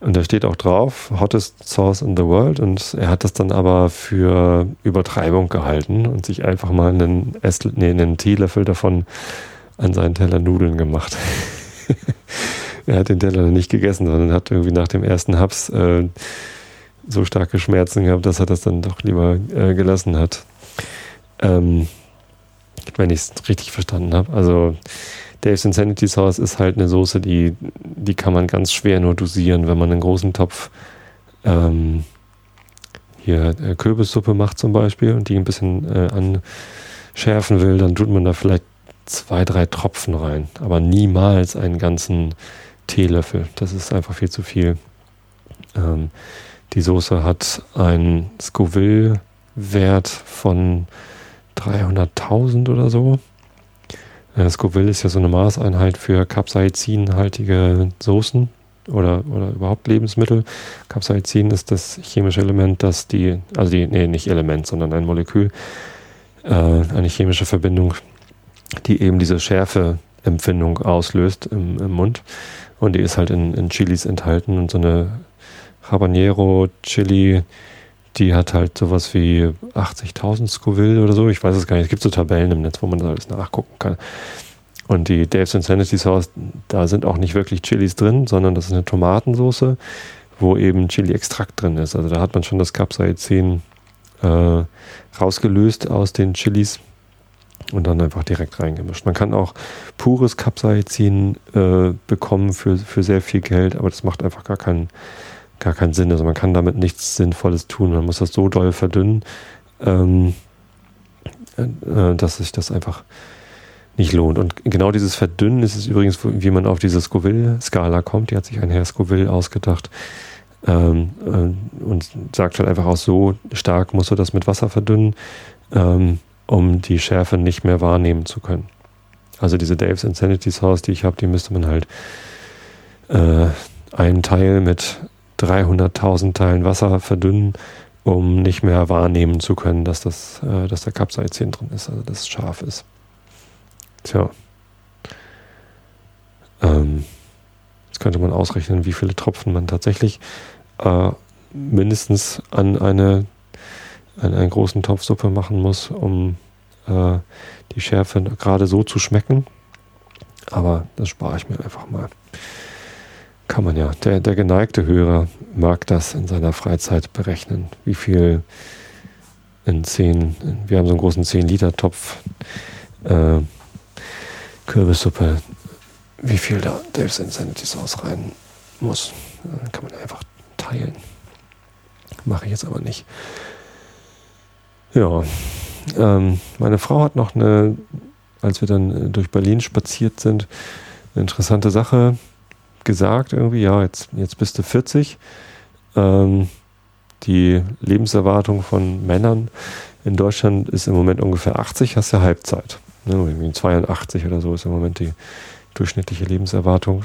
Und da steht auch drauf, hottest sauce in the world. Und er hat das dann aber für Übertreibung gehalten und sich einfach mal einen, Esslö nee, einen Teelöffel davon an seinen Teller Nudeln gemacht. <laughs> er hat den Teller nicht gegessen, sondern hat irgendwie nach dem ersten Haps äh, so starke Schmerzen gehabt, dass er das dann doch lieber äh, gelassen hat. Ähm, wenn ich es richtig verstanden habe. Also Dave's Insanity Sauce ist halt eine Soße, die, die kann man ganz schwer nur dosieren, wenn man einen großen Topf ähm, hier äh, Kürbissuppe macht zum Beispiel und die ein bisschen äh, anschärfen will, dann tut man da vielleicht zwei, drei Tropfen rein, aber niemals einen ganzen Teelöffel. Das ist einfach viel zu viel. Ähm, die Soße hat einen Scoville-Wert von 300.000 oder so. Äh, Scoville ist ja so eine Maßeinheit für capsaicinhaltige Soßen oder, oder überhaupt Lebensmittel. Capsaicin ist das chemische Element, das die, also die, nee, nicht Element, sondern ein Molekül, äh, eine chemische Verbindung, die eben diese Schärfeempfindung auslöst im, im Mund. Und die ist halt in, in Chilis enthalten und so eine Habanero Chili die hat halt sowas wie 80.000 Scoville oder so. Ich weiß es gar nicht. Es gibt so Tabellen im Netz, wo man das alles nachgucken kann. Und die Dave's Insanity Sauce, da sind auch nicht wirklich Chilis drin, sondern das ist eine Tomatensauce, wo eben Chili-Extrakt drin ist. Also da hat man schon das Capsaicin äh, rausgelöst aus den Chilis und dann einfach direkt reingemischt. Man kann auch pures Capsaicin äh, bekommen für, für sehr viel Geld, aber das macht einfach gar keinen gar keinen Sinn. Also man kann damit nichts Sinnvolles tun. Man muss das so doll verdünnen, ähm, äh, dass sich das einfach nicht lohnt. Und genau dieses Verdünnen ist es übrigens, wie man auf diese Scoville-Skala kommt. Die hat sich ein Herr Scoville ausgedacht ähm, äh, und sagt halt einfach auch so stark musst du das mit Wasser verdünnen, ähm, um die Schärfe nicht mehr wahrnehmen zu können. Also diese Dave's Insanity Sauce, die ich habe, die müsste man halt äh, einen Teil mit 300.000 Teilen Wasser verdünnen, um nicht mehr wahrnehmen zu können, dass, das, äh, dass der Capsaicin drin ist, also dass es scharf ist. Tja. Ähm, jetzt könnte man ausrechnen, wie viele Tropfen man tatsächlich äh, mindestens an, eine, einen großen Topf Suppe machen muss, um äh, die Schärfe gerade so zu schmecken. Aber das spare ich mir einfach mal kann man ja. Der, der geneigte Hörer mag das in seiner Freizeit berechnen, wie viel in 10, wir haben so einen großen 10-Liter-Topf äh, Kürbissuppe, wie viel da Dave's Insanity Sauce rein muss. Dann kann man einfach teilen. Mache ich jetzt aber nicht. Ja, ähm, meine Frau hat noch eine, als wir dann durch Berlin spaziert sind, eine interessante Sache gesagt, irgendwie, ja, jetzt, jetzt bist du 40. Ähm, die Lebenserwartung von Männern in Deutschland ist im Moment ungefähr 80, hast ja Halbzeit. Ne, 82 oder so ist im Moment die durchschnittliche Lebenserwartung.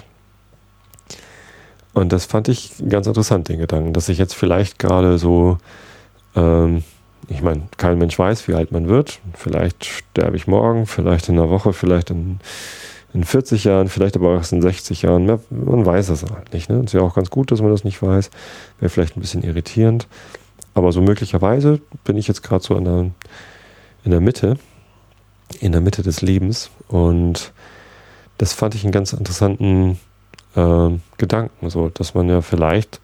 Und das fand ich ganz interessant, den Gedanken, dass ich jetzt vielleicht gerade so, ähm, ich meine, kein Mensch weiß, wie alt man wird. Vielleicht sterbe ich morgen, vielleicht in einer Woche, vielleicht in in 40 Jahren, vielleicht aber auch in 60 Jahren. Man weiß es halt nicht. Ne? Ist ja auch ganz gut, dass man das nicht weiß. Wäre vielleicht ein bisschen irritierend. Aber so möglicherweise bin ich jetzt gerade so in der, in der Mitte, in der Mitte des Lebens. Und das fand ich einen ganz interessanten äh, Gedanken, so, dass man ja vielleicht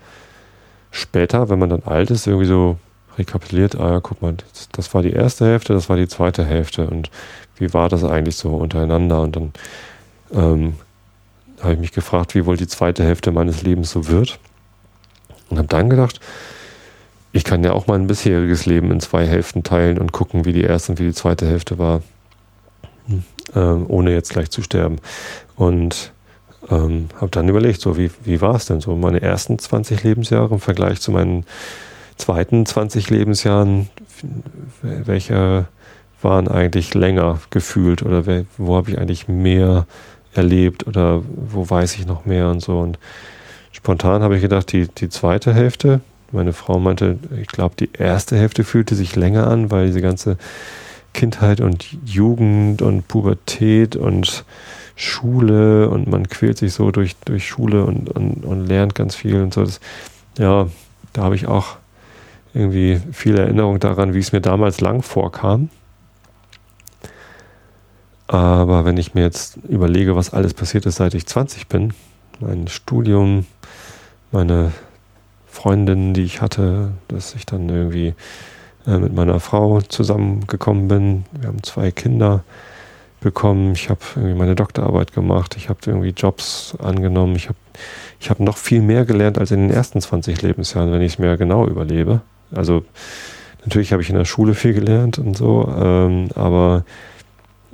später, wenn man dann alt ist, irgendwie so rekapituliert, ah, guck mal, das, das war die erste Hälfte, das war die zweite Hälfte und wie war das eigentlich so untereinander? Und dann ähm, habe ich mich gefragt, wie wohl die zweite Hälfte meines Lebens so wird. Und habe dann gedacht, ich kann ja auch mein bisheriges Leben in zwei Hälften teilen und gucken, wie die erste und wie die zweite Hälfte war, ähm, ohne jetzt gleich zu sterben. Und ähm, habe dann überlegt, so wie, wie war es denn so? Meine ersten 20 Lebensjahre im Vergleich zu meinen zweiten 20 Lebensjahren, welche waren eigentlich länger gefühlt oder wo habe ich eigentlich mehr erlebt oder wo weiß ich noch mehr und so. Und spontan habe ich gedacht, die, die zweite Hälfte, meine Frau meinte, ich glaube, die erste Hälfte fühlte sich länger an, weil diese ganze Kindheit und Jugend und Pubertät und Schule und man quält sich so durch, durch Schule und, und, und lernt ganz viel und so. Das, ja, da habe ich auch irgendwie viel Erinnerung daran, wie es mir damals lang vorkam. Aber wenn ich mir jetzt überlege, was alles passiert ist, seit ich 20 bin, mein Studium, meine Freundin, die ich hatte, dass ich dann irgendwie äh, mit meiner Frau zusammengekommen bin. Wir haben zwei Kinder bekommen. Ich habe irgendwie meine Doktorarbeit gemacht. Ich habe irgendwie Jobs angenommen. Ich habe ich hab noch viel mehr gelernt als in den ersten 20 Lebensjahren, wenn ich es mir genau überlebe. Also natürlich habe ich in der Schule viel gelernt und so, ähm, aber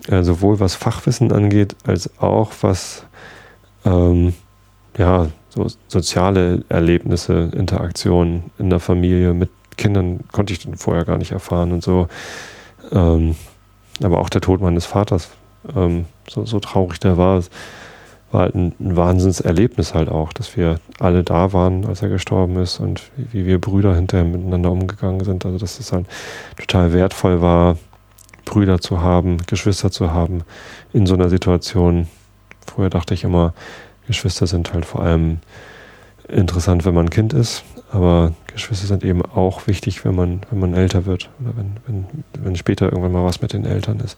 äh, sowohl was Fachwissen angeht, als auch was ähm, ja, so soziale Erlebnisse, Interaktionen in der Familie mit Kindern konnte ich vorher gar nicht erfahren und so. Ähm, aber auch der Tod meines Vaters, ähm, so, so, traurig der war, war halt ein, ein Wahnsinnserlebnis halt auch, dass wir alle da waren, als er gestorben ist und wie, wie wir Brüder hinterher miteinander umgegangen sind. Also dass es halt total wertvoll war, Brüder zu haben, Geschwister zu haben in so einer Situation. Früher dachte ich immer, Geschwister sind halt vor allem interessant, wenn man Kind ist, aber Geschwister sind eben auch wichtig, wenn man, wenn man älter wird oder wenn, wenn, wenn später irgendwann mal was mit den Eltern ist.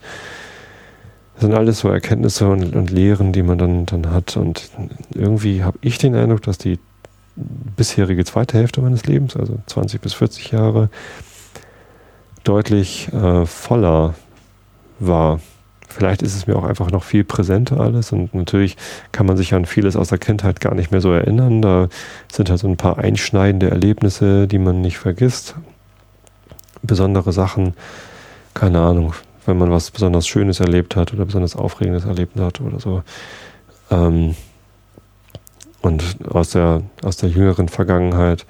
Das sind alles so Erkenntnisse und, und Lehren, die man dann, dann hat. Und irgendwie habe ich den Eindruck, dass die bisherige zweite Hälfte meines Lebens, also 20 bis 40 Jahre, deutlich äh, voller war. Vielleicht ist es mir auch einfach noch viel präsenter alles und natürlich kann man sich an vieles aus der Kindheit gar nicht mehr so erinnern. Da sind halt so ein paar einschneidende Erlebnisse, die man nicht vergisst. Besondere Sachen, keine Ahnung, wenn man was besonders Schönes erlebt hat oder besonders Aufregendes erlebt hat oder so. Ähm, und aus der, aus der jüngeren Vergangenheit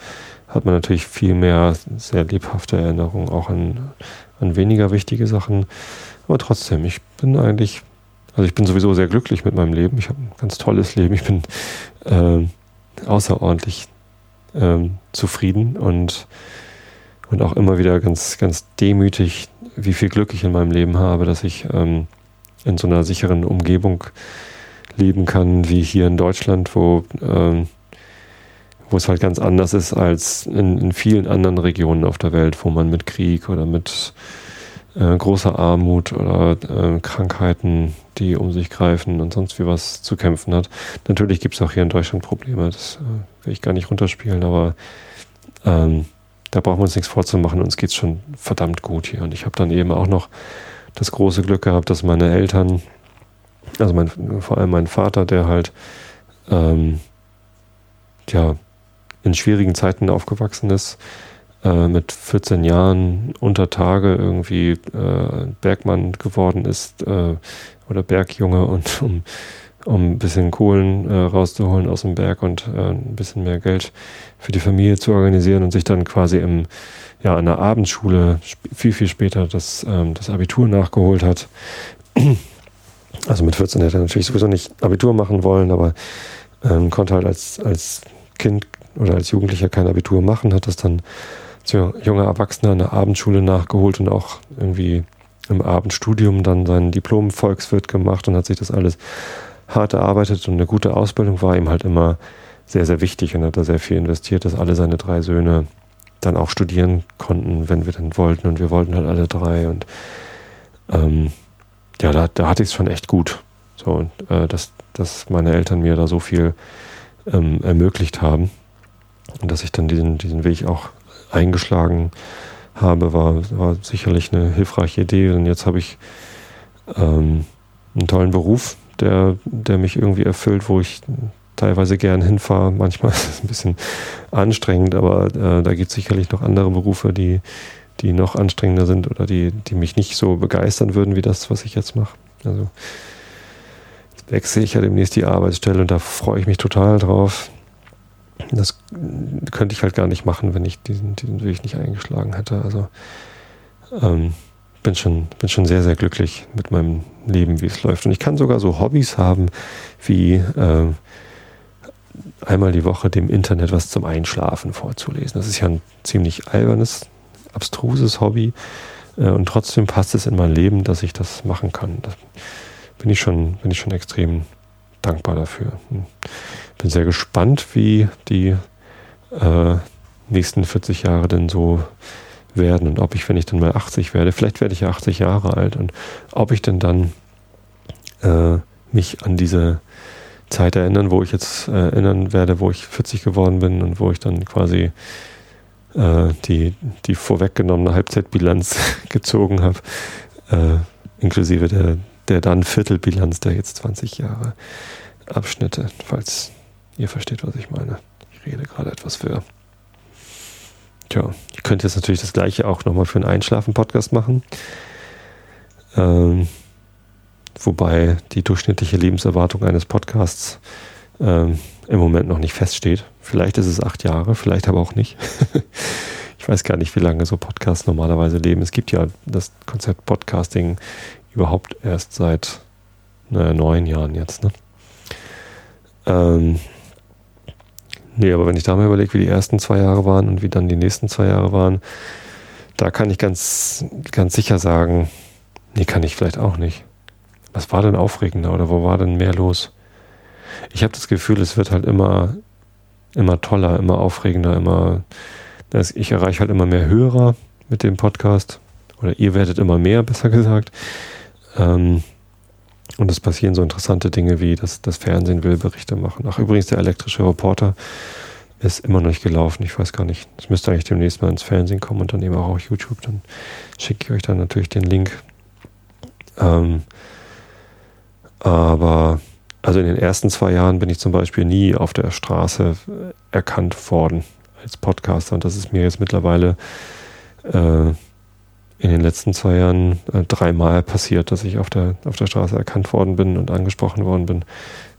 hat man natürlich viel mehr sehr lebhafte Erinnerungen, auch an, an weniger wichtige Sachen. Aber trotzdem, ich bin eigentlich, also ich bin sowieso sehr glücklich mit meinem Leben. Ich habe ein ganz tolles Leben. Ich bin äh, außerordentlich äh, zufrieden und, und auch immer wieder ganz, ganz demütig, wie viel Glück ich in meinem Leben habe, dass ich ähm, in so einer sicheren Umgebung leben kann, wie hier in Deutschland, wo ähm, wo es halt ganz anders ist als in, in, vielen anderen Regionen auf der Welt, wo man mit Krieg oder mit äh, großer Armut oder äh, Krankheiten, die um sich greifen und sonst wie was zu kämpfen hat. Natürlich gibt es auch hier in Deutschland Probleme, das äh, will ich gar nicht runterspielen, aber ähm, da brauchen wir uns nichts vorzumachen, uns geht es schon verdammt gut hier. Und ich habe dann eben auch noch das große Glück gehabt, dass meine Eltern, also mein, vor allem mein Vater, der halt ähm, ja, in schwierigen Zeiten aufgewachsen ist, äh, mit 14 Jahren unter Tage irgendwie äh, Bergmann geworden ist äh, oder Bergjunge und <laughs> um, um ein bisschen Kohlen äh, rauszuholen aus dem Berg und äh, ein bisschen mehr Geld für die Familie zu organisieren und sich dann quasi im ja, an der Abendschule viel, viel später das, ähm, das Abitur nachgeholt hat. <clears throat> Also mit 14 hätte er natürlich sowieso nicht Abitur machen wollen, aber ähm, konnte halt als, als Kind oder als Jugendlicher kein Abitur machen, hat das dann als junger Erwachsener in der Abendschule nachgeholt und auch irgendwie im Abendstudium dann sein Diplom Volkswirt gemacht und hat sich das alles hart erarbeitet und eine gute Ausbildung war ihm halt immer sehr, sehr wichtig und hat da sehr viel investiert, dass alle seine drei Söhne dann auch studieren konnten, wenn wir dann wollten. Und wir wollten halt alle drei. Und ähm, ja, da, da hatte ich es schon echt gut. So, und, äh, dass, dass meine Eltern mir da so viel ähm, ermöglicht haben. Und dass ich dann diesen, diesen Weg auch eingeschlagen habe, war, war sicherlich eine hilfreiche Idee. Und jetzt habe ich ähm, einen tollen Beruf, der, der mich irgendwie erfüllt, wo ich teilweise gern hinfahre. Manchmal <laughs> ist es ein bisschen anstrengend, aber äh, da gibt es sicherlich noch andere Berufe, die, die noch anstrengender sind oder die, die mich nicht so begeistern würden wie das, was ich jetzt mache. Also jetzt wechsle ich ja demnächst die Arbeitsstelle und da freue ich mich total drauf. Das könnte ich halt gar nicht machen, wenn ich diesen, diesen Weg nicht eingeschlagen hätte. Also ähm, bin schon, bin schon sehr, sehr glücklich mit meinem Leben, wie es läuft. Und ich kann sogar so Hobbys haben wie äh, einmal die Woche dem Internet was zum Einschlafen vorzulesen. Das ist ja ein ziemlich albernes, abstruses Hobby. Äh, und trotzdem passt es in mein Leben, dass ich das machen kann. Da bin ich schon, bin ich schon extrem dankbar dafür. Hm. Bin sehr gespannt, wie die äh, nächsten 40 Jahre denn so werden und ob ich, wenn ich dann mal 80 werde, vielleicht werde ich ja 80 Jahre alt und ob ich denn dann äh, mich an diese Zeit erinnern, wo ich jetzt äh, erinnern werde, wo ich 40 geworden bin und wo ich dann quasi äh, die, die vorweggenommene Halbzeitbilanz <laughs> gezogen habe, äh, inklusive der, der dann Viertelbilanz der jetzt 20 Jahre Abschnitte, falls ihr versteht, was ich meine. Ich rede gerade etwas für. Tja, ich könnte jetzt natürlich das gleiche auch nochmal für einen Einschlafen-Podcast machen. Ähm, wobei die durchschnittliche Lebenserwartung eines Podcasts ähm, im Moment noch nicht feststeht. Vielleicht ist es acht Jahre, vielleicht aber auch nicht. <laughs> ich weiß gar nicht, wie lange so Podcasts normalerweise leben. Es gibt ja das Konzept Podcasting überhaupt erst seit naja, neun Jahren jetzt. Ne? Ähm, nee, aber wenn ich da mal überlege, wie die ersten zwei Jahre waren und wie dann die nächsten zwei Jahre waren, da kann ich ganz, ganz sicher sagen, nee, kann ich vielleicht auch nicht. Was war denn aufregender oder wo war denn mehr los? Ich habe das Gefühl, es wird halt immer, immer toller, immer aufregender, immer. Ich erreiche halt immer mehr Hörer mit dem Podcast. Oder ihr werdet immer mehr, besser gesagt. Ähm, und es passieren so interessante Dinge wie, dass das Fernsehen will Berichte machen. Ach, übrigens, der elektrische Reporter ist immer noch nicht gelaufen. Ich weiß gar nicht. Es müsste eigentlich demnächst mal ins Fernsehen kommen und dann eben auch auf YouTube. Dann schicke ich euch dann natürlich den Link. Ähm, aber also in den ersten zwei Jahren bin ich zum Beispiel nie auf der Straße erkannt worden als Podcaster. Und das ist mir jetzt mittlerweile äh, in den letzten zwei Jahren äh, dreimal passiert, dass ich auf der, auf der Straße erkannt worden bin und angesprochen worden bin.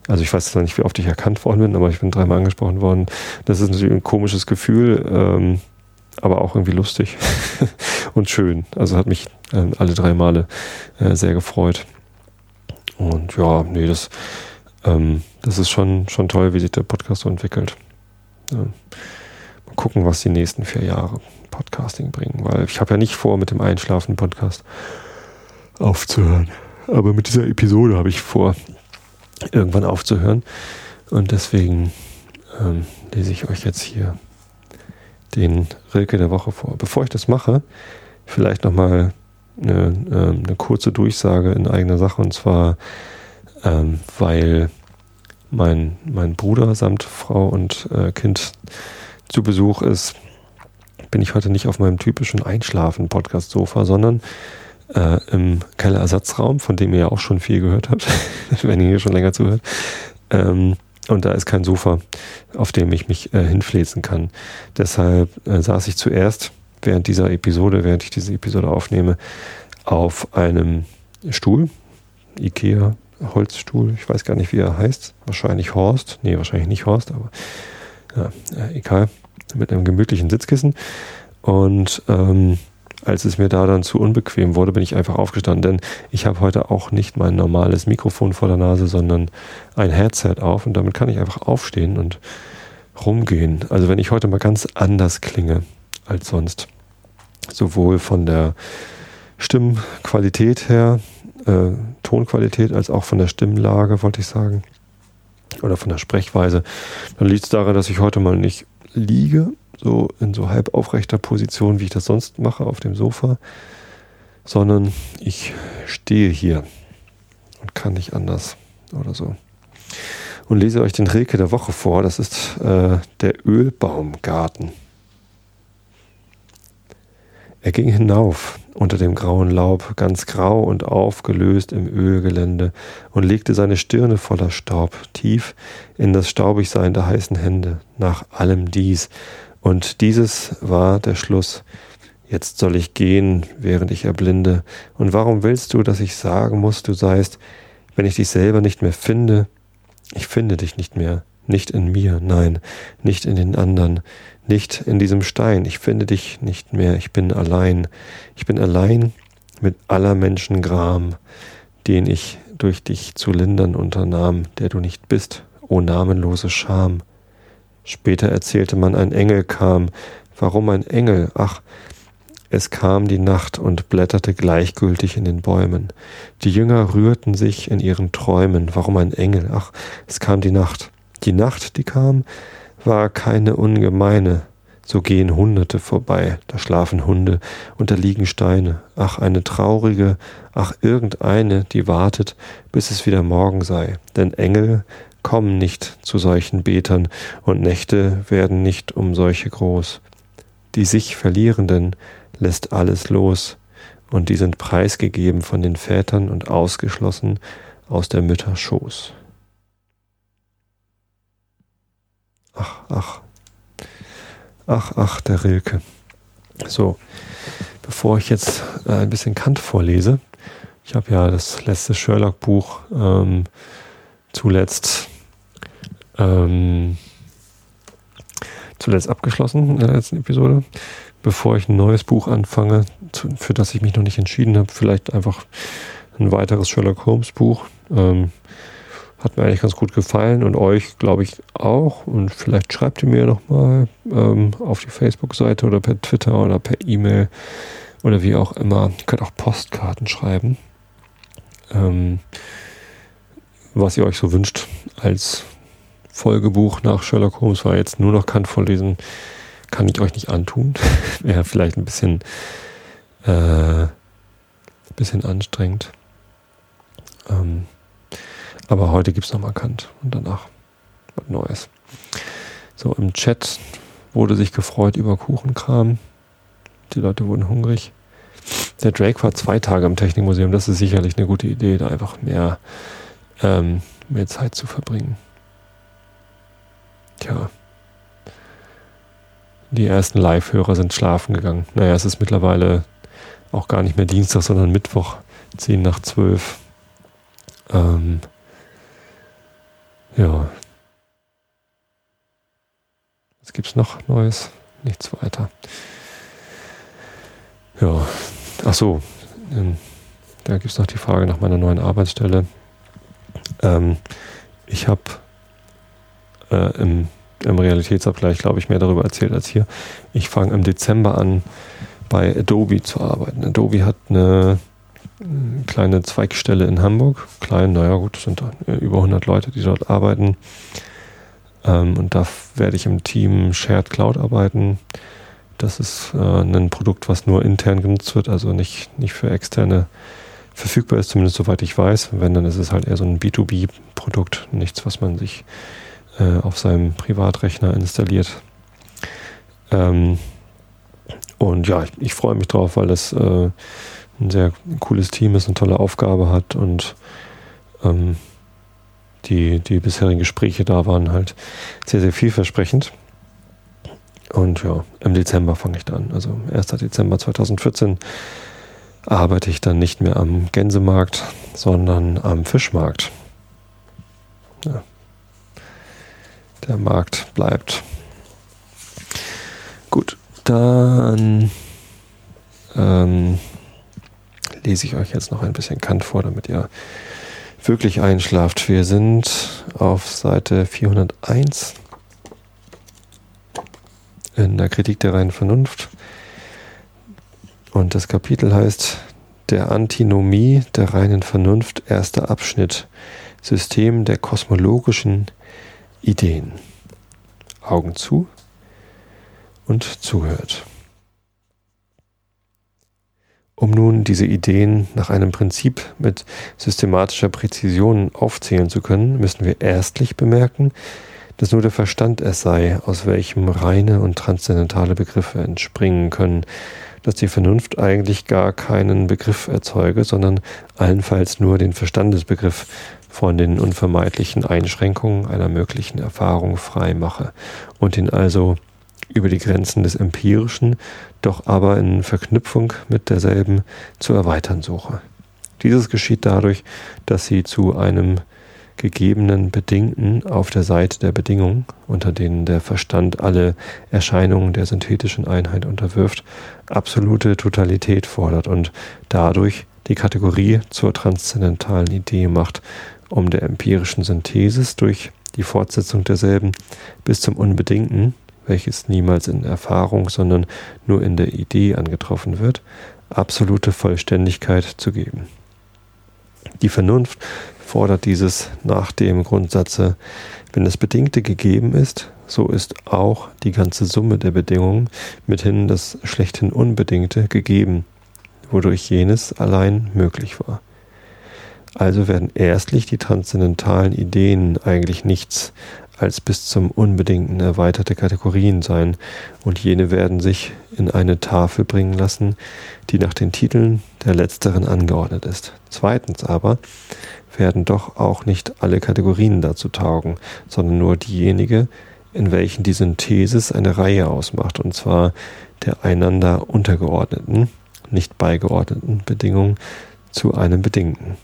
Also ich weiß zwar nicht, wie oft ich erkannt worden bin, aber ich bin dreimal angesprochen worden. Das ist natürlich ein komisches Gefühl, ähm, aber auch irgendwie lustig <laughs> und schön. Also hat mich äh, alle drei Male äh, sehr gefreut. Und ja, nee, das, ähm, das ist schon, schon toll, wie sich der Podcast so entwickelt. Ja. Mal gucken, was die nächsten vier Jahre Podcasting bringen, weil ich habe ja nicht vor, mit dem Einschlafen-Podcast aufzuhören. Aber mit dieser Episode habe ich vor, irgendwann aufzuhören. Und deswegen ähm, lese ich euch jetzt hier den Rilke der Woche vor. Bevor ich das mache, vielleicht nochmal eine, ähm, eine kurze Durchsage in eigener Sache und zwar, ähm, weil mein, mein Bruder samt Frau und äh, Kind zu Besuch ist, bin ich heute nicht auf meinem typischen Einschlafen-Podcast-Sofa, sondern äh, im Kellerersatzraum, von dem ihr ja auch schon viel gehört habt, <laughs> wenn ihr hier schon länger zuhört. Ähm, und da ist kein Sofa, auf dem ich mich äh, hinfläzen kann. Deshalb äh, saß ich zuerst während dieser Episode, während ich diese Episode aufnehme, auf einem Stuhl, Ikea Holzstuhl, ich weiß gar nicht, wie er heißt, wahrscheinlich Horst, nee, wahrscheinlich nicht Horst, aber ja, äh, egal, mit einem gemütlichen Sitzkissen. Und ähm, als es mir da dann zu unbequem wurde, bin ich einfach aufgestanden, denn ich habe heute auch nicht mein normales Mikrofon vor der Nase, sondern ein Headset auf und damit kann ich einfach aufstehen und rumgehen. Also wenn ich heute mal ganz anders klinge als sonst, sowohl von der Stimmqualität her äh, Tonqualität als auch von der Stimmlage, wollte ich sagen. Oder von der Sprechweise. Dann liegt es daran, dass ich heute mal nicht liege, so in so halb aufrechter Position, wie ich das sonst mache auf dem Sofa, sondern ich stehe hier und kann nicht anders oder so. Und lese euch den Rilke der Woche vor. Das ist äh, der Ölbaumgarten. Er ging hinauf unter dem grauen Laub, ganz grau und aufgelöst im Ölgelände, und legte seine Stirne voller Staub tief in das Staubigsein der heißen Hände, nach allem dies. Und dieses war der Schluss. Jetzt soll ich gehen, während ich erblinde. Und warum willst du, dass ich sagen muss, du seist, wenn ich dich selber nicht mehr finde? Ich finde dich nicht mehr, nicht in mir, nein, nicht in den anderen, nicht in diesem Stein. Ich finde dich nicht mehr. Ich bin allein. Ich bin allein mit aller Menschen Gram, den ich durch dich zu lindern unternahm, der du nicht bist, o namenlose Scham. Später erzählte man, ein Engel kam. Warum ein Engel? Ach, es kam die Nacht und blätterte gleichgültig in den Bäumen. Die Jünger rührten sich in ihren Träumen. Warum ein Engel? Ach, es kam die Nacht. Die Nacht, die kam, war keine ungemeine. So gehen Hunderte vorbei, da schlafen Hunde und da liegen Steine. Ach, eine traurige, ach, irgendeine, die wartet, bis es wieder Morgen sei. Denn Engel kommen nicht zu solchen Betern und Nächte werden nicht um solche groß. Die sich Verlierenden lässt alles los und die sind preisgegeben von den Vätern und ausgeschlossen aus der Mütter Schoß. Ach, ach. Ach, ach, der Rilke. So, bevor ich jetzt äh, ein bisschen Kant vorlese, ich habe ja das letzte Sherlock-Buch ähm, zuletzt ähm, zuletzt abgeschlossen in der letzten Episode. Bevor ich ein neues Buch anfange, zu, für das ich mich noch nicht entschieden habe, vielleicht einfach ein weiteres Sherlock Holmes Buch. Ähm, hat mir eigentlich ganz gut gefallen und euch, glaube ich, auch. Und vielleicht schreibt ihr mir nochmal ähm, auf die Facebook-Seite oder per Twitter oder per E-Mail oder wie auch immer. Ihr könnt auch Postkarten schreiben, ähm, was ihr euch so wünscht als Folgebuch nach Sherlock Holmes, war jetzt nur noch Kant vorlesen, kann ich euch nicht antun. <laughs> Wäre vielleicht ein bisschen, äh, bisschen anstrengend. Ähm, aber heute gibt es nochmal Kant und danach was Neues. So, im Chat wurde sich gefreut über Kuchenkram. Die Leute wurden hungrig. Der Drake war zwei Tage im Technikmuseum. Das ist sicherlich eine gute Idee, da einfach mehr, ähm, mehr Zeit zu verbringen. Tja. Die ersten Live-Hörer sind schlafen gegangen. Naja, es ist mittlerweile auch gar nicht mehr Dienstag, sondern Mittwoch, 10 nach 12. Ähm, ja. Was gibt's noch Neues? Nichts weiter. Ja. Ach so. Ähm, da gibt's noch die Frage nach meiner neuen Arbeitsstelle. Ähm, ich habe äh, im, im Realitätsabgleich, glaube ich, mehr darüber erzählt als hier. Ich fange im Dezember an, bei Adobe zu arbeiten. Adobe hat eine kleine Zweigstelle in Hamburg. Klein, naja gut, sind über 100 Leute, die dort arbeiten. Ähm, und da werde ich im Team Shared Cloud arbeiten. Das ist äh, ein Produkt, was nur intern genutzt wird, also nicht, nicht für externe verfügbar ist, zumindest soweit ich weiß. Wenn, dann ist es halt eher so ein B2B-Produkt, nichts, was man sich äh, auf seinem Privatrechner installiert. Ähm, und ja, ich, ich freue mich drauf, weil das äh, ein sehr cooles Team ist, eine tolle Aufgabe hat und ähm, die, die bisherigen Gespräche da waren halt sehr, sehr vielversprechend. Und ja, im Dezember fange ich dann, also 1. Dezember 2014, arbeite ich dann nicht mehr am Gänsemarkt, sondern am Fischmarkt. Ja. Der Markt bleibt. Gut, dann ähm, lese ich euch jetzt noch ein bisschen Kant vor, damit ihr wirklich einschlaft. Wir sind auf Seite 401 in der Kritik der reinen Vernunft. Und das Kapitel heißt der Antinomie der reinen Vernunft, erster Abschnitt, System der kosmologischen Ideen. Augen zu und zuhört. Um nun diese Ideen nach einem Prinzip mit systematischer Präzision aufzählen zu können, müssen wir erstlich bemerken, dass nur der Verstand es sei, aus welchem reine und transzendentale Begriffe entspringen können, dass die Vernunft eigentlich gar keinen Begriff erzeuge, sondern allenfalls nur den Verstandesbegriff von den unvermeidlichen Einschränkungen einer möglichen Erfahrung frei mache und ihn also über die Grenzen des Empirischen, doch aber in Verknüpfung mit derselben zu erweitern suche. Dieses geschieht dadurch, dass sie zu einem gegebenen Bedingten auf der Seite der Bedingungen, unter denen der Verstand alle Erscheinungen der synthetischen Einheit unterwirft, absolute Totalität fordert und dadurch die Kategorie zur transzendentalen Idee macht, um der empirischen Synthesis durch die Fortsetzung derselben bis zum Unbedingten, welches niemals in Erfahrung, sondern nur in der Idee angetroffen wird, absolute Vollständigkeit zu geben. Die Vernunft fordert dieses nach dem Grundsatze, wenn das Bedingte gegeben ist, so ist auch die ganze Summe der Bedingungen, mithin das schlechthin Unbedingte, gegeben, wodurch jenes allein möglich war. Also werden erstlich die transzendentalen Ideen eigentlich nichts als bis zum Unbedingten erweiterte Kategorien sein, und jene werden sich in eine Tafel bringen lassen, die nach den Titeln der letzteren angeordnet ist. Zweitens aber werden doch auch nicht alle Kategorien dazu taugen, sondern nur diejenige, in welchen die Synthesis eine Reihe ausmacht, und zwar der einander untergeordneten, nicht beigeordneten Bedingungen zu einem Bedingten.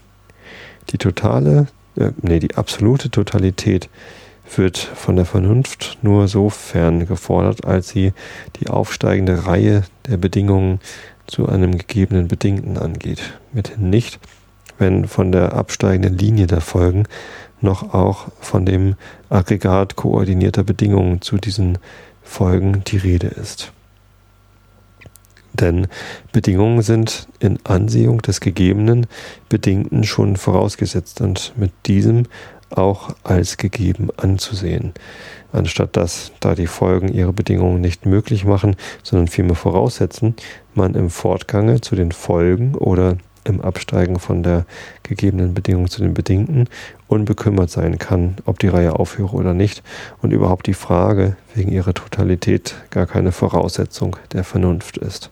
Die totale, äh, nee, die absolute Totalität wird von der Vernunft nur sofern gefordert, als sie die aufsteigende Reihe der Bedingungen zu einem gegebenen Bedingten angeht. Mithin nicht, wenn von der absteigenden Linie der Folgen noch auch von dem Aggregat koordinierter Bedingungen zu diesen Folgen die Rede ist. Denn Bedingungen sind in Ansehung des gegebenen Bedingten schon vorausgesetzt und mit diesem auch als gegeben anzusehen, anstatt dass, da die Folgen ihre Bedingungen nicht möglich machen, sondern vielmehr voraussetzen, man im Fortgange zu den Folgen oder im Absteigen von der gegebenen Bedingung zu den Bedingten unbekümmert sein kann, ob die Reihe aufhöre oder nicht, und überhaupt die Frage wegen ihrer Totalität gar keine Voraussetzung der Vernunft ist.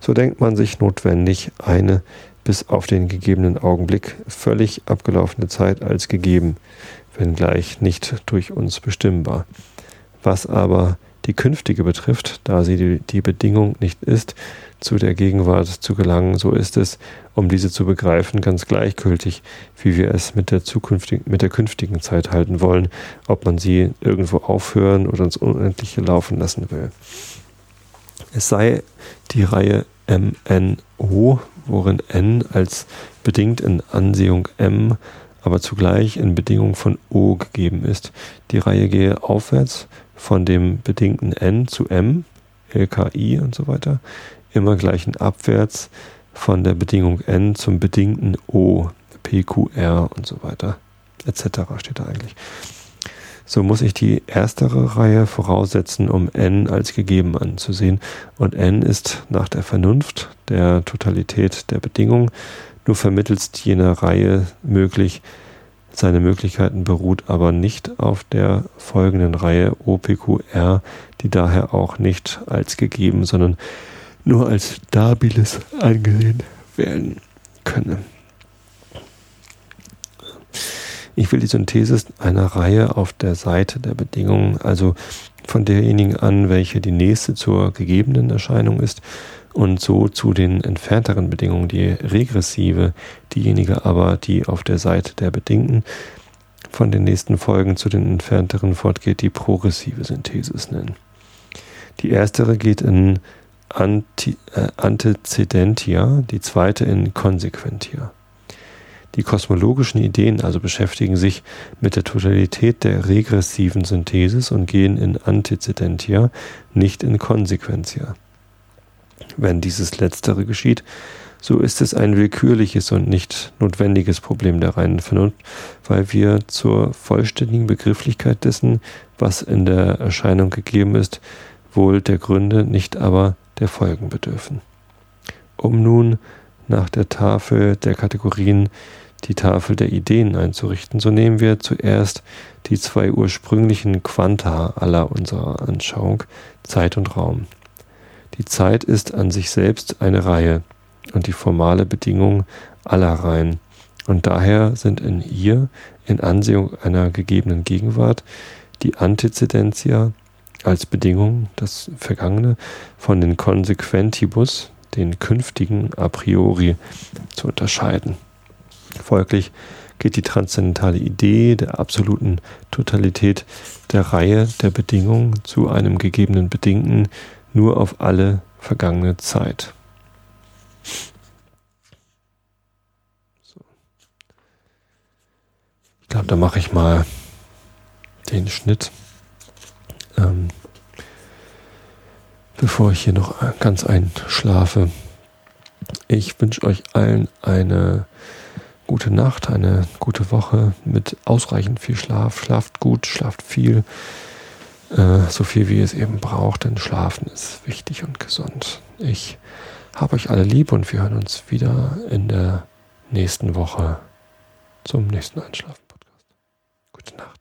So denkt man sich notwendig eine bis auf den gegebenen Augenblick völlig abgelaufene Zeit als gegeben, wenngleich nicht durch uns bestimmbar. Was aber die künftige betrifft, da sie die, die Bedingung nicht ist, zu der Gegenwart zu gelangen, so ist es, um diese zu begreifen, ganz gleichgültig, wie wir es mit der zukünftigen, mit der künftigen Zeit halten wollen, ob man sie irgendwo aufhören oder ins Unendliche laufen lassen will. Es sei die Reihe MNO, worin n als bedingt in Ansehung m, aber zugleich in Bedingung von O gegeben ist. Die Reihe gehe aufwärts von dem bedingten n zu m, LKI und so weiter, immer gleichen abwärts von der Bedingung n zum bedingten O, PQR und so weiter, etc. steht da eigentlich. So muss ich die erstere Reihe voraussetzen, um n als gegeben anzusehen. Und n ist nach der Vernunft der Totalität der Bedingung nur vermittelst jener Reihe möglich. Seine Möglichkeiten beruht aber nicht auf der folgenden Reihe OPQR, die daher auch nicht als gegeben, sondern nur als stabiles angesehen werden könne. Ich will die Synthesis einer Reihe auf der Seite der Bedingungen, also von derjenigen an, welche die nächste zur gegebenen Erscheinung ist, und so zu den entfernteren Bedingungen, die regressive, diejenige aber, die auf der Seite der Bedingten von den nächsten Folgen zu den entfernteren fortgeht, die progressive Synthesis nennen. Die erstere geht in Anti, äh, Antecedentia, die zweite in Konsequentia. Die kosmologischen Ideen also beschäftigen sich mit der Totalität der regressiven Synthesis und gehen in Antecedentia, nicht in Konsequentia. Wenn dieses Letztere geschieht, so ist es ein willkürliches und nicht notwendiges Problem der reinen Vernunft, weil wir zur vollständigen Begrifflichkeit dessen, was in der Erscheinung gegeben ist, wohl der Gründe, nicht aber der Folgen bedürfen. Um nun nach der Tafel der Kategorien die Tafel der Ideen einzurichten, so nehmen wir zuerst die zwei ursprünglichen Quanta aller unserer Anschauung, Zeit und Raum. Die Zeit ist an sich selbst eine Reihe und die formale Bedingung aller Reihen. Und daher sind in ihr, in Ansehung einer gegebenen Gegenwart, die Antizidentia als Bedingung, das Vergangene, von den Consequentibus, den künftigen a priori, zu unterscheiden. Folglich geht die transzendentale Idee der absoluten Totalität der Reihe der Bedingungen zu einem gegebenen Bedingten nur auf alle vergangene Zeit. Ich glaube, da mache ich mal den Schnitt. Ähm, bevor ich hier noch ganz einschlafe. Ich wünsche euch allen eine gute Nacht, eine gute Woche mit ausreichend viel Schlaf. Schlaft gut, schlaft viel, äh, so viel wie ihr es eben braucht, denn Schlafen ist wichtig und gesund. Ich habe euch alle lieb und wir hören uns wieder in der nächsten Woche zum nächsten Einschlafen-Podcast. Gute Nacht.